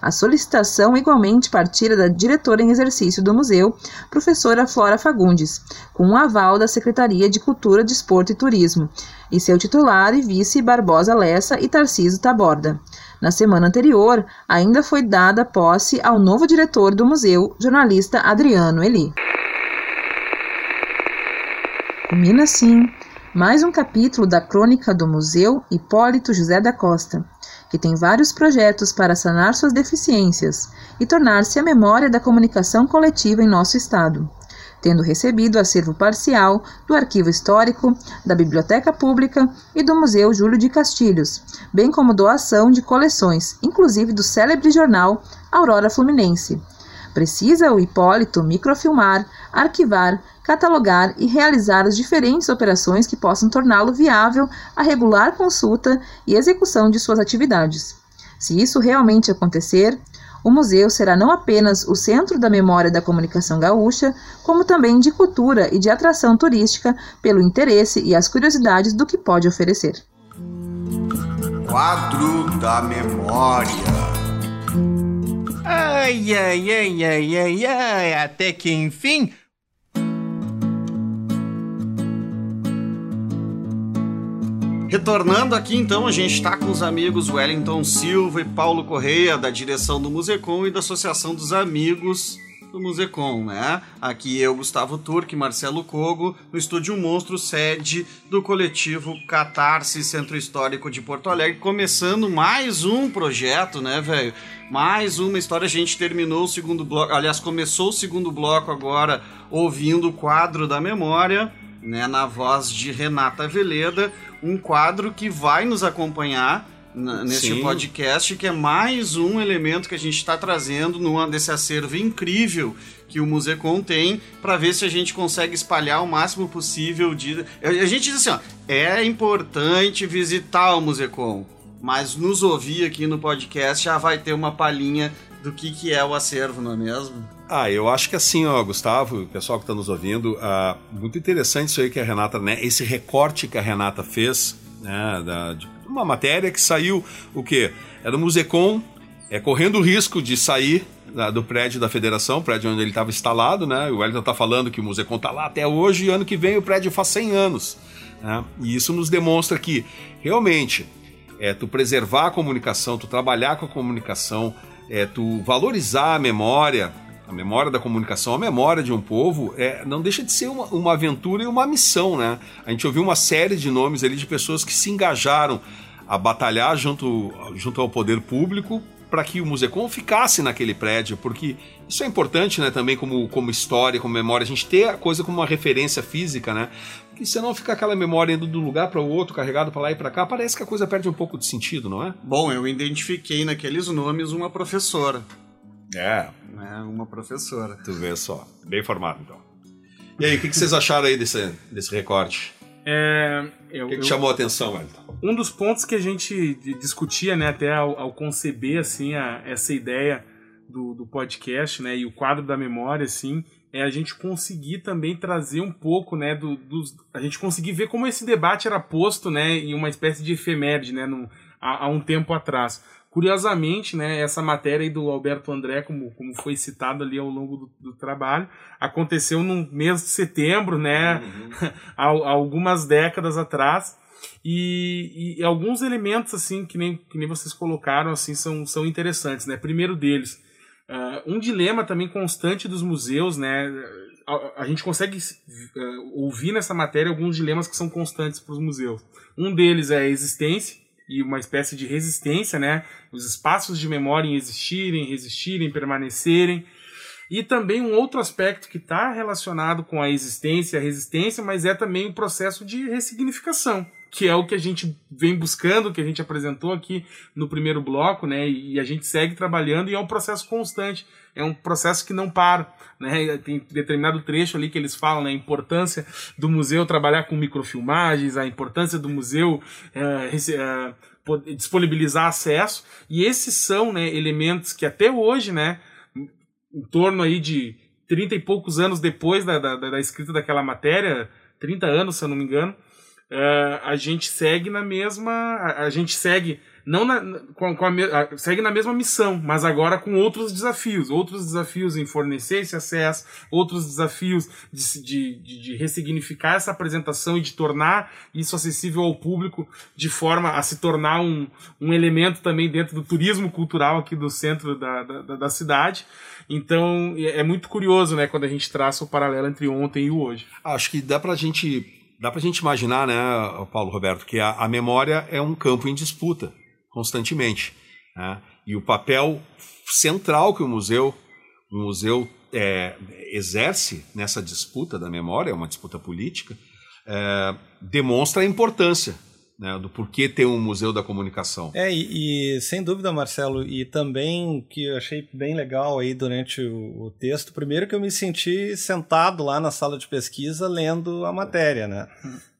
A solicitação igualmente partira da diretora em exercício do museu, professora Flora Fagundes, com um aval da Secretaria de Cultura, Desporto e Turismo, e seu titular e vice Barbosa Lessa e Tarciso Taborda. Na semana anterior, ainda foi dada posse ao novo diretor do museu, jornalista Adriano Eli. Culmina assim mais um capítulo da crônica do Museu Hipólito José da Costa, que tem vários projetos para sanar suas deficiências e tornar-se a memória da comunicação coletiva em nosso Estado, tendo recebido acervo parcial do Arquivo Histórico, da Biblioteca Pública e do Museu Júlio de Castilhos, bem como doação de coleções, inclusive do célebre jornal Aurora Fluminense. Precisa o Hipólito microfilmar, arquivar, catalogar e realizar as diferentes operações que possam torná-lo viável a regular consulta e execução de suas atividades. Se isso realmente acontecer, o museu será não apenas o centro da memória da comunicação gaúcha, como também de cultura e de atração turística pelo interesse e as curiosidades do que pode oferecer. Quadro da memória. Ai, ai, ai, ai, ai, ai, até que enfim. Retornando aqui então, a gente está com os amigos Wellington Silva e Paulo Correia, da direção do Musecom e da Associação dos Amigos do Musecom, né? Aqui eu, Gustavo Turque, Marcelo Cogo, no Estúdio Monstro, sede do coletivo Catarse Centro Histórico de Porto Alegre, começando mais um projeto, né, velho? Mais uma história. A gente terminou o segundo bloco, aliás, começou o segundo bloco agora ouvindo o quadro da memória, né, na voz de Renata Veleda, um quadro que vai nos acompanhar neste Sim. podcast, que é mais um elemento que a gente está trazendo numa, desse acervo incrível que o Musecom tem, para ver se a gente consegue espalhar o máximo possível de. A gente diz assim, ó, é importante visitar o Musecom, mas nos ouvir aqui no podcast já vai ter uma palhinha do que, que é o acervo, não é mesmo? Ah, eu acho que assim, ó, Gustavo, o pessoal que está nos ouvindo, ah, muito interessante isso aí que a Renata, né, esse recorte que a Renata fez, né, da, de uma matéria que saiu, o quê? É do Musecom, é correndo o risco de sair da- do prédio da federação, prédio onde ele estava instalado, né, o Wellington está falando que o Musecom está lá até hoje e ano que vem o prédio faz 100 anos, né, e isso nos demonstra que, realmente, é tu preservar a comunicação, tu trabalhar com a comunicação, é tu valorizar a memória, a memória da comunicação, a memória de um povo, é, não deixa de ser uma, uma aventura e uma missão, né? A gente ouviu uma série de nomes ali de pessoas que se engajaram a batalhar junto, junto ao poder público para que o Musecom ficasse naquele prédio, porque isso é importante, né, também como, como história, como memória, a gente ter a coisa como uma referência física, né? Porque senão fica aquela memória indo de um lugar para o outro, carregado para lá e para cá, parece que a coisa perde um pouco de sentido, não é? Bom, eu identifiquei naqueles nomes uma professora. É, Né? Uma professora. tu vê só. Bem formado, então. E aí, o que, que vocês acharam aí desse, desse recorte? É, eu- O que, que eu- chamou a atenção, Wellington? um dos pontos que a gente di- discutia, né, até ao, ao conceber assim a- essa ideia do, do podcast, né, e o quadro da memória, assim, é a gente conseguir também trazer um pouco, né, do, dos, a gente conseguir ver como esse debate era posto, né, em uma espécie de efeméride, né, num- há, há um tempo atrás. Curiosamente, né, essa matéria do Alberto André, como, como foi citado ali ao longo do, do trabalho, aconteceu no mês de setembro, né, há, há algumas décadas atrás. E, e alguns elementos assim que nem, que nem vocês colocaram assim são, são interessantes né. Primeiro deles ah, um dilema também constante dos museus né a, a gente consegue ah, ouvir nessa matéria alguns dilemas que são constantes para os museus. Um deles é a existência e uma espécie de resistência né os espaços de memória em existirem resistirem permanecerem e também um outro aspecto que está relacionado com a existência a resistência, mas é também o processo de ressignificação, que é o que a gente vem buscando, que a gente apresentou aqui no primeiro bloco, né? E a gente segue trabalhando e é um processo constante, é um processo que não para, né? Tem determinado trecho ali que eles falam, né? A importância do museu trabalhar com microfilmagens, a importância do museu é, é, disponibilizar acesso e esses são, né? Elementos que até hoje, né? Em torno aí de 30 e poucos anos depois da, da, da escrita daquela matéria, 30 anos, se eu não me engano, uh, a gente segue na mesma. A, a gente segue não na, com, com a, segue na mesma missão, mas agora com outros desafios. Outros desafios em fornecer esse acesso, outros desafios de, de, de, ressignificar essa apresentação e de tornar isso acessível ao público de forma a se tornar um, um elemento também dentro do turismo cultural aqui do centro da, da, da cidade. Então é, é muito curioso né, quando a gente traça o paralelo entre ontem e hoje. Acho que dá para a gente dá para a gente imaginar, né, Paulo Roberto, que a, a, memória é um campo em disputa constantemente. Né? E o papel central que o museu, o museu é, exerce nessa disputa da memória, é uma disputa política, é, demonstra a importância né, do porquê ter um museu da comunicação. É, e, e, sem dúvida, Marcelo, e também que eu achei bem legal aí durante o, o, texto, primeiro que eu me senti sentado lá na sala de pesquisa lendo a matéria, né?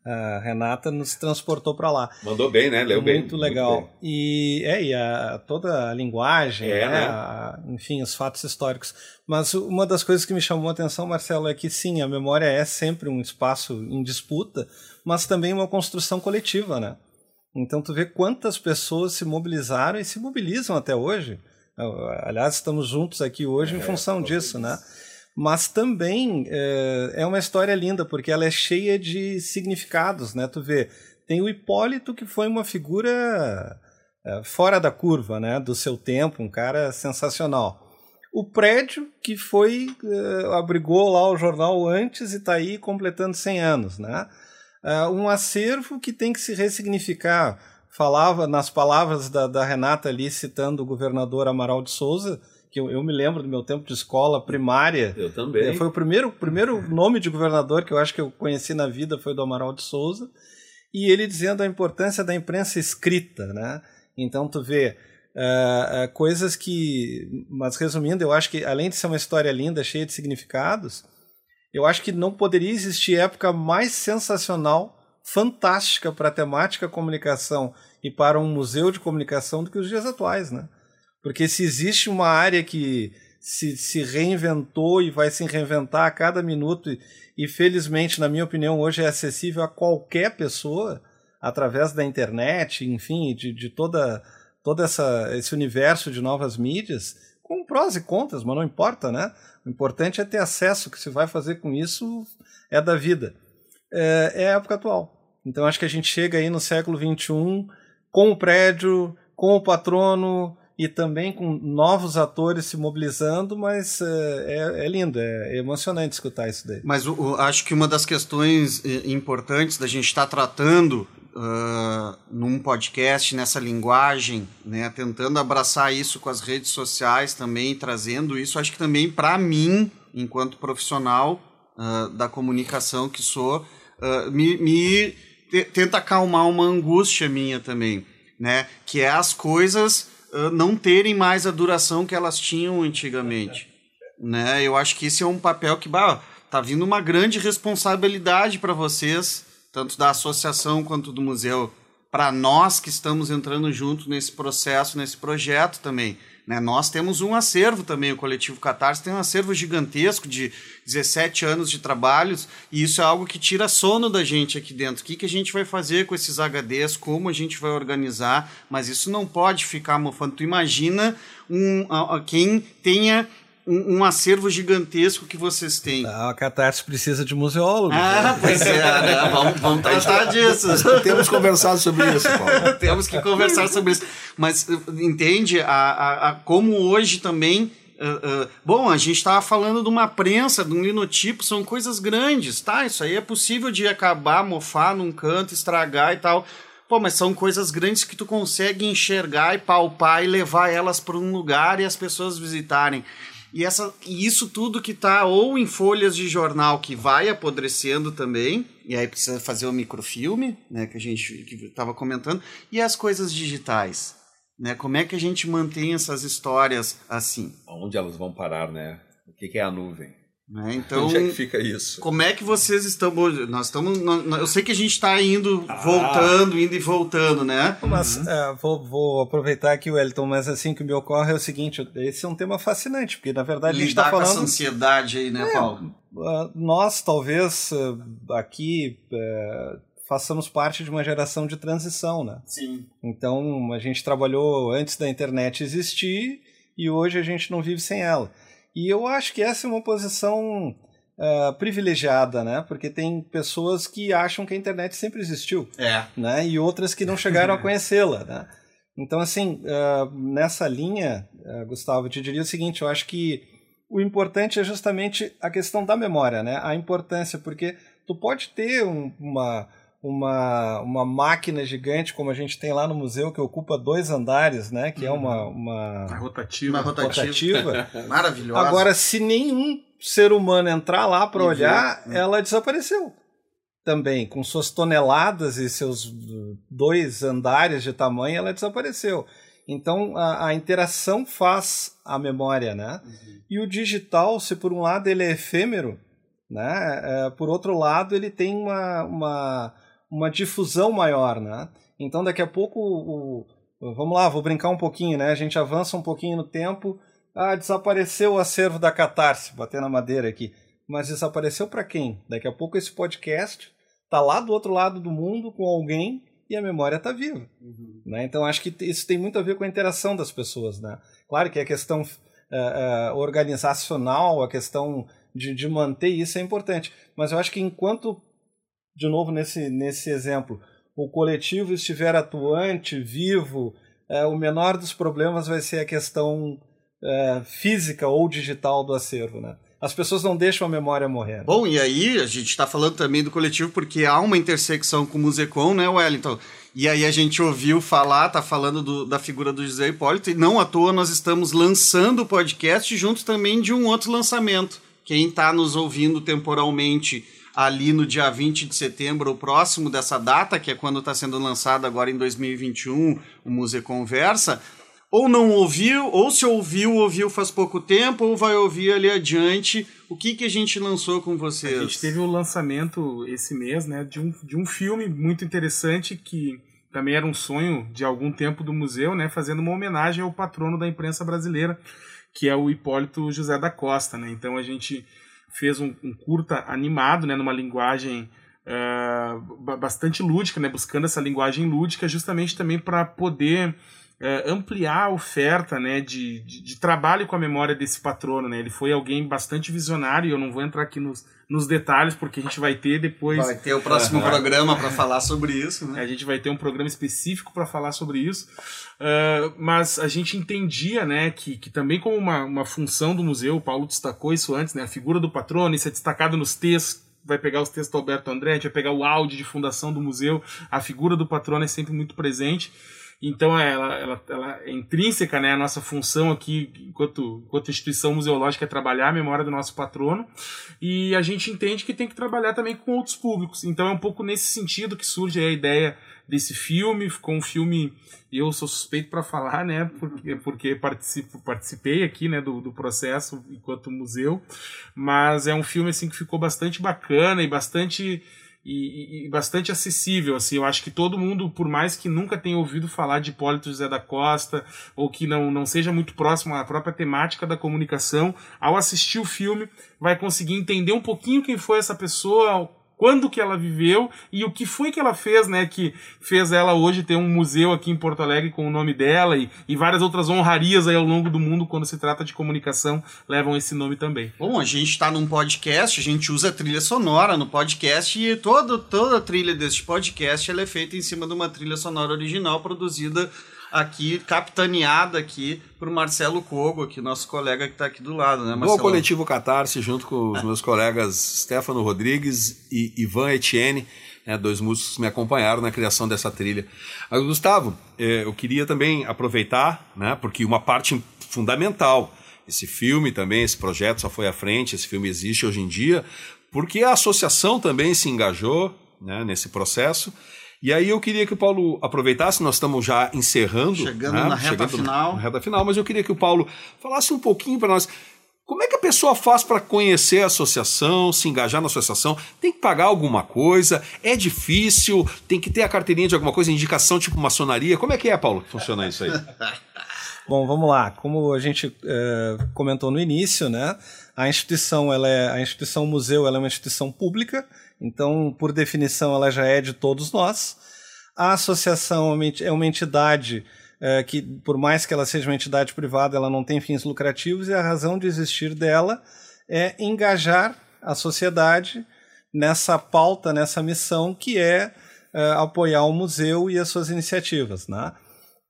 A Renata nos transportou para lá. Mandou bem, né? Leu muito bem. Legal. Muito legal. E, é, e a, toda a linguagem, é, né? né? A, enfim, os fatos históricos. Mas uma das coisas que me chamou a atenção, Marcelo, é que sim, a memória é sempre um espaço em disputa, mas também uma construção coletiva, né? Então tu vê quantas pessoas se mobilizaram e se mobilizam até hoje. Aliás, estamos juntos aqui hoje é, em função disso, né? Mas também é, é, uma história linda, porque ela é cheia de significados, né? Tu vê, tem o Hipólito, que foi uma figura é, fora da curva, né? Do seu tempo, um cara sensacional. O prédio, que foi, é, abrigou lá o jornal antes e está aí completando 100 anos, né? É, um acervo que tem que se ressignificar. Falava nas palavras da, da Renata ali, citando o governador Amaral de Souza, eu, eu, me lembro do meu tempo de escola primária. Eu também. Foi o primeiro, primeiro nome de governador que eu acho que eu conheci na vida foi do Amaral de Souza. E ele dizendo a importância da imprensa escrita, né? Então tu vê uh, uh, coisas que, mas resumindo, eu acho que além de ser uma história linda, cheia de significados, eu acho que não poderia existir época mais sensacional, fantástica para a temática comunicação e para um museu de comunicação do que os dias atuais, né? Porque se existe uma área que se, se reinventou e vai se reinventar a cada minuto, e, e felizmente, na minha opinião, hoje é acessível a qualquer pessoa através da internet, enfim, de, de toda, todo essa, esse universo de novas mídias, com prós e contras, mas não importa, né? O importante é ter acesso, o que se vai fazer com isso é da vida. É, é a época atual. Então acho que a gente chega aí no século XXI com o prédio, com o patrono, e também com novos atores se mobilizando, mas é, é, é lindo, é, emocionante escutar isso daí. Mas o, acho que uma das questões importantes da gente estar tá tratando uh, num podcast, nessa linguagem, né, tentando abraçar isso com as redes sociais também, trazendo isso, acho que também para mim, enquanto profissional uh, da comunicação que sou, uh, me, me tenta acalmar uma angústia minha também, né, que é as coisas não terem mais a duração que elas tinham antigamente. Né? Eu acho que esse é um papel que bah, tá vindo uma grande responsabilidade para vocês, tanto da associação quanto do museu, para nós que estamos entrando junto nesse processo, nesse projeto também. Né? Nós temos um acervo também, o Coletivo Catarse tem um acervo gigantesco de 17 anos de trabalhos, e isso é algo que tira sono da gente aqui dentro. O que, que a gente vai fazer com esses HDs, como a gente vai organizar, mas isso não pode ficar mofando. Tu imagina um, quem tenha um, um, acervo gigantesco que vocês têm. Ah, a Catarse precisa de museólogo. Ah, né? pois é, né? vamos, vamos tratar disso. Temos conversado sobre isso, Paulo. Temos que conversar sobre isso. Mas entende a, a, a como hoje também. Uh, uh, bom, a gente estava falando de uma prensa, de um linotipo, são coisas grandes, tá? Isso aí é possível de acabar, mofar num canto, estragar e tal. Pô, mas são coisas grandes que tu consegue enxergar e palpar e levar elas para um lugar e as pessoas visitarem. E, essa, e isso tudo que tá ou em folhas de jornal que vai apodrecendo também, e aí precisa fazer o microfilme, né, que a gente estava comentando, e as coisas digitais. Né? Como é que a gente mantém essas histórias assim? Onde elas vão parar, né? O que, que é a nuvem? Né? Então, Onde é que fica isso? como é que vocês estão? Nós estamos. nós- Eu sei que a gente está indo, voltando, indo e voltando, né? Mas é, vou, vou aproveitar aqui, Wellington, mas assim que me ocorre é o seguinte: esse é um tema fascinante, porque na verdade a gente Lidar está com essa falando. ansiedade aí, né, Paulo? Ah, nós, talvez, ah, aqui eh, façamos parte de uma geração de transição, né? Sim. Então, a gente trabalhou antes da internet existir e hoje a gente não vive sem ela. E eu acho que essa é uma posição ah, privilegiada, né? Porque tem pessoas que acham que a internet sempre existiu É. né? E outras que não chegaram a conhecê-la, né? Então, assim, ah, nessa linha, ah, Gustavo, eu te diria o seguinte: eu acho que o importante é justamente a questão da memória, né? A importância, porque tu pode ter um- uma, uma, uma máquina gigante, como a gente tem lá no museu, que ocupa dois andares, né? Que é uma, A uma rotativa. Uma rotativa. rotativa. Maravilhosa. Agora, se nenhum ser humano entrar lá para olhar, ver, né? ela desapareceu. Também, com suas toneladas e seus dois andares de tamanho, ela desapareceu. Então, a, a interação faz a memória, né? E o digital, se por um lado ele é efêmero, né? É, por outro lado, ele tem uma, uma, uma difusão maior, né? Então, daqui a pouco, o, o- vamos lá, vou brincar um pouquinho, né? A gente avança um pouquinho no tempo. Ah, desapareceu o acervo da Catarse, bater na madeira aqui. Mas desapareceu para quem? Daqui a pouco esse podcast tá lá do outro lado do mundo com alguém e a memória tá viva. Né? Então acho que isso tem muito a ver com a interação das pessoas. Né? Claro que a questão eh, eh, organizacional, a questão de, de manter isso é importante. Mas eu acho que enquanto, de novo nesse, nesse exemplo, o coletivo estiver atuante, vivo, eh, o menor dos problemas vai ser a questão eh, física ou digital do acervo. Né? As pessoas não deixam a memória morrer. Bom, e aí a gente está falando também do coletivo porque há uma intersecção com o Musecom, né, Wellington? E aí a gente ouviu falar, tá falando do- da figura do José Hipólito, e não à toa nós estamos lançando o podcast junto também de um outro lançamento. Quem está nos ouvindo temporalmente ali no dia 20 de setembro, próximo dessa data, que é quando está sendo lançado agora em 2021, o Muse Conversa, ou não ouviu, ou se ouviu, ouviu faz pouco tempo, ou vai ouvir ali adiante. O que, que a gente lançou com vocês? A gente teve o lançamento esse mês, né, de um, de um filme muito interessante que também era um sonho de algum tempo do museu, né, fazendo uma homenagem ao patrono da imprensa brasileira, que é o Hipólito José da Costa, né. Então a gente fez um, um curta animado, né, numa linguagem ba- bastante lúdica, né, buscando essa linguagem lúdica, justamente também para poder eh, ampliar a oferta né, de, de, de trabalho com a memória desse patrono. Né? Ele foi alguém bastante visionário, e eu não vou entrar aqui nos, nos detalhes, porque a gente vai ter depois. Vai ter o próximo programa para falar sobre isso, né? A gente vai ter um programa específico para falar sobre isso. Ah, mas a gente entendia né, que, que também como uma, uma função do museu, o Paulo destacou isso antes, né, a figura do patrono, isso é destacado nos textos, vai pegar os textos do Alberto André, a gente vai pegar o áudio de fundação do museu, a figura do patrono é sempre muito presente. Então ela, ela, ela é intrínseca, né? A nossa função aqui, enquanto, enquanto instituição museológica, é trabalhar a memória do nosso patrono. E a gente entende que tem que trabalhar também com outros públicos. Então é um pouco nesse sentido que surge a ideia desse filme. Ficou um filme, eu sou suspeito para falar, né? Porque, porque participo, participei aqui, né, do, do processo enquanto museu. Mas é um filme assim que ficou bastante bacana e bastante e, e- bastante acessível, assim, eu acho que todo mundo, por mais que nunca tenha ouvido falar de Hipólito José da Costa, ou que não, não seja muito próximo à própria temática da comunicação, ao assistir o filme, vai conseguir entender um pouquinho quem foi essa pessoa, quando que ela viveu e o que foi que ela fez, né, que fez ela hoje ter um museu aqui em Porto Alegre com o nome dela e, e várias outras honrarias aí ao longo do mundo quando se trata de comunicação levam esse nome também. Bom, a gente está num podcast, a gente usa trilha sonora no podcast e todo, toda a trilha deste podcast ela é feita em cima de uma trilha sonora original produzida aqui, capitaneada aqui por Marcelo Cogo, aqui, nosso colega que está aqui do lado, né, Do Marcelo? Coletivo Catarse, junto com os meus colegas Stefano Rodrigues e Ivan Etienne, né, dois músicos que me acompanharam na criação dessa trilha. Mas, Gustavo, eh, eu queria também aproveitar, né, porque uma parte fundamental esse filme também, esse projeto só foi à frente, esse filme existe hoje em dia, porque a associação também se engajou né, nesse processo. E aí eu queria que o Paulo aproveitasse, nós estamos já encerrando. Chegando né, na reta final. Na reta final, mas eu queria que o Paulo falasse um pouquinho para nós. Como é que a pessoa faz para conhecer a associação, se engajar na associação? Tem que pagar alguma coisa? É difícil? Tem que ter a carteirinha de alguma coisa, indicação tipo maçonaria? Como é que é, Paulo, que funciona isso aí? Bom, vamos lá. Como a gente eh, comentou no início, né? A instituição, ela é a instituição museu, ela é uma instituição pública. Então, por definição, ela já é de todos nós. A associação é é uma entidade eh, que, por mais que ela seja uma entidade privada, ela não tem fins lucrativos e a razão de existir dela é engajar a sociedade nessa pauta, nessa missão que é eh, apoiar o museu e as suas iniciativas, né?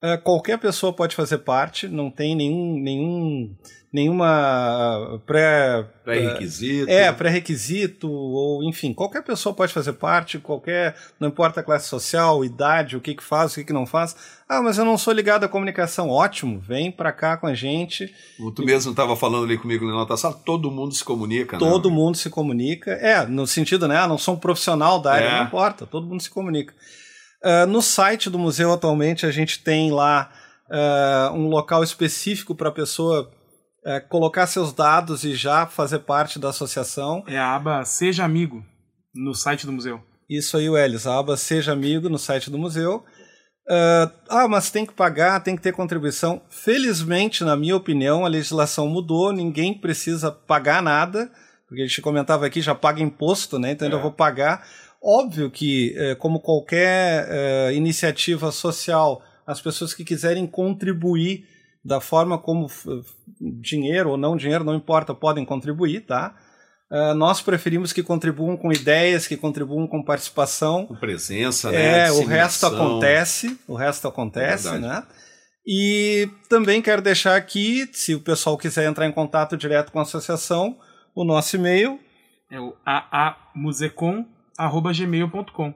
Eh, qualquer pessoa pode fazer parte, não tem nenhum, nenhum, nenhuma pré, Pré-requisito. é, pré-requisito, ou enfim, qualquer pessoa pode fazer parte, qualquer, não importa a classe social, idade, o que que faz, o que que não faz. Ah, mas eu não sou ligado à comunicação. Ótimo, vem pra cá com a gente. Tu mesmo estava falando ali comigo na outra sala, todo mundo se comunica, Todo né? mundo se comunica. É, no sentido, né? Ah, não sou um profissional da área, É. não importa, todo mundo se comunica. Ah, no site do museu, atualmente, a gente tem lá ah, um local específico para a pessoa ah, colocar seus dados e já fazer parte da associação. É a aba Seja Amigo no site do museu. Isso aí, Welles, a aba Seja Amigo no site do museu. Ah, ah, mas tem que pagar, tem que ter contribuição. Felizmente, na minha opinião, a legislação mudou, ninguém precisa pagar nada, porque a gente comentava aqui, já paga imposto, né? Então eu vou pagar. Óbvio que, eh, como qualquer eh, iniciativa social, as pessoas que quiserem contribuir da forma como dinheiro ou não dinheiro, não importa, podem contribuir, tá? Ah, nós preferimos que contribuam com ideias, que contribuam com participação. Com presença, né? É, o resto acontece, o resto acontece, É né? E também quero deixar aqui, se o pessoal quiser entrar em contato direto com a associação, o nosso e-mail É o aamusecom.gmail.com.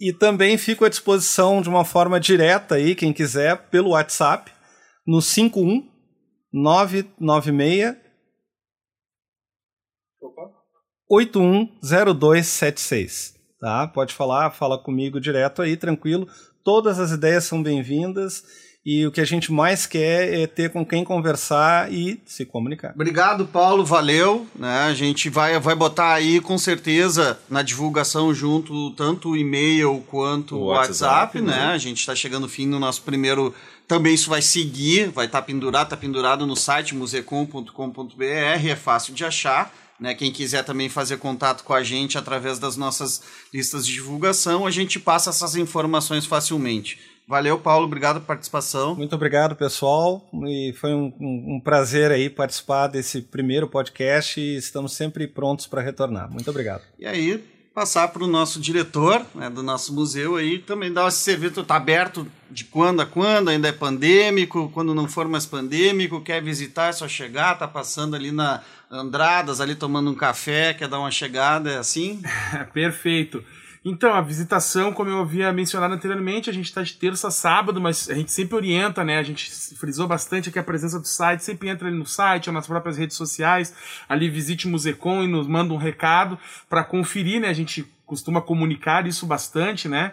e também fico à disposição de uma forma direta aí, quem quiser, pelo WhatsApp, no 51 996 810276. Tá? Pode falar, fala comigo direto aí, tranquilo. Todas as ideias são bem-vindas e o que a gente mais quer é ter com quem conversar e se comunicar. Obrigado, Paulo, valeu. Né? A gente vai, vai botar aí com certeza na divulgação junto tanto o e-mail quanto o WhatsApp, WhatsApp, né? né? A gente está chegando no fim do nosso primeiro. Também isso vai seguir, vai estar pendurado, está pendurado no site musecom.com.br, é fácil de achar. Né, quem quiser também fazer contato com a gente através das nossas listas de divulgação, a gente passa essas informações facilmente. Valeu, Paulo, obrigado pela participação. Muito obrigado, pessoal. E foi um, um- um prazer aí participar desse primeiro podcast e estamos sempre prontos para retornar. Muito obrigado. E aí, passar para o nosso diretor né, do nosso museu aí, também dar esse serviço, está aberto de quando a quando, ainda é pandêmico, quando não for mais pandêmico, quer visitar, é só chegar, tá passando ali na Andradas, ali tomando um café, quer dar uma chegada, é assim? Perfeito. Então, a visitação, como eu havia mencionado anteriormente, a gente está de terça a sábado, mas a gente sempre orienta, né? A gente frisou bastante aqui a presença do site, sempre entra ali no site, ou nas próprias redes sociais, ali visite o Musecom e nos manda um recado para conferir, né? A gente costuma comunicar isso bastante, né?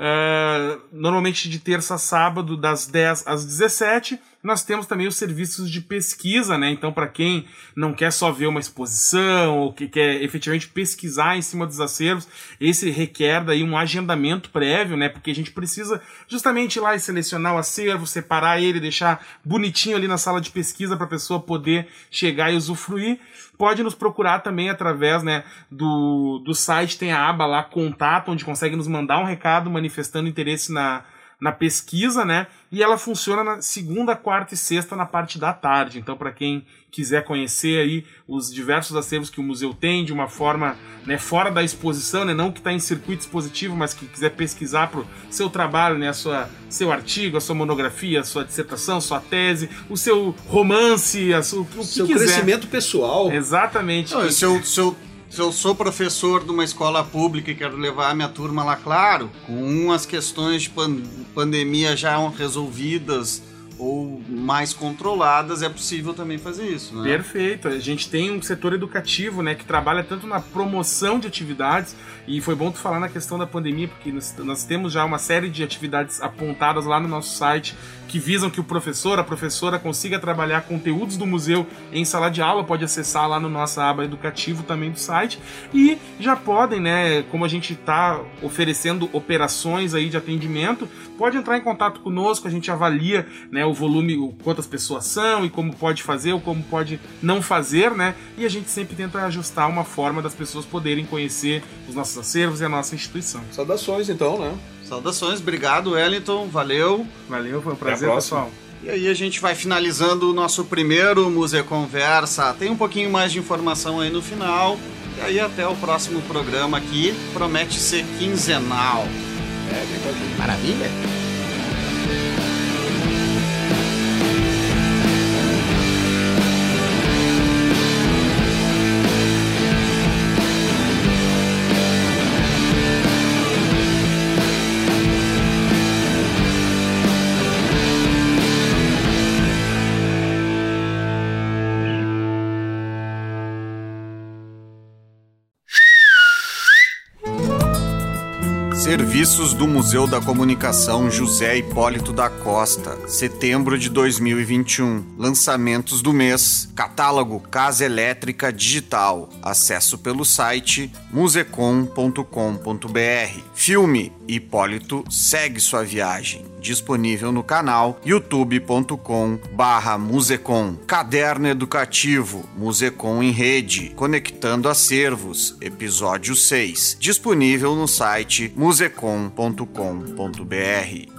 Ah, normalmente de terça a sábado, das 10 às 17. Nós temos também os serviços de pesquisa, né? Então, para quem não quer só ver uma exposição ou que quer efetivamente pesquisar em cima dos acervos, esse requer daí um agendamento prévio, né? Porque a gente precisa justamente ir lá e selecionar o acervo, separar ele, deixar bonitinho ali na sala de pesquisa para a pessoa poder chegar e usufruir. Pode nos procurar também através né, do, do site, tem a aba lá, contato, onde consegue nos mandar um recado manifestando interesse na, na pesquisa, né? E ela funciona na segunda, quarta e sexta na parte da tarde. Então, para quem quiser conhecer aí os diversos acervos que o museu tem de uma forma né, fora da exposição, né, não que está em circuito expositivo, mas que quiser pesquisar para o seu trabalho, né, a sua, seu artigo, a sua monografia, a sua dissertação, sua tese, o seu romance, a sua, o que Seu quiser. crescimento pessoal. Exatamente. Não, se, eu, se, eu, se eu sou professor de uma escola pública e quero levar a minha turma lá, claro, com as questões de pan- pandemia já resolvidas, ou mais controladas, é possível também fazer isso, né? Perfeito. A gente tem um setor educativo, né, que trabalha tanto na promoção de atividades e foi bom tu falar na questão da pandemia, porque nós, nós temos já uma série de atividades apontadas lá no nosso site que visam que o professor, a professora consiga trabalhar conteúdos do museu em sala de aula, pode acessar lá no nossa aba educativo também do site. E já podem, né, como a gente está oferecendo operações aí de atendimento, pode entrar em contato conosco, a gente avalia, né, o volume, o, quantas pessoas são e como pode fazer ou como pode não fazer, né, e a gente sempre tenta ajustar uma forma das pessoas poderem conhecer os nossos acervos e a nossa instituição. Saudações então, né? Saudações, obrigado Wellington, valeu. Valeu, foi um prazer, pessoal. E aí a gente vai finalizando o nosso primeiro Museu Conversa. Tem um pouquinho mais de informação aí no final. E aí até o próximo programa aqui, promete ser quinzenal. Maravilha. Serviços do Museu da Comunicação José Hipólito da Costa, setembro de 2021. Lançamentos do mês. Catálogo Casa Elétrica Digital. Acesso pelo site musecom.com.br. Filme Hipólito segue sua viagem. Disponível no canal youtube.com barra Musecom. Caderno Educativo Musecom em Rede. Conectando Acervos. Episódio 6. Disponível no site musecom.com.br.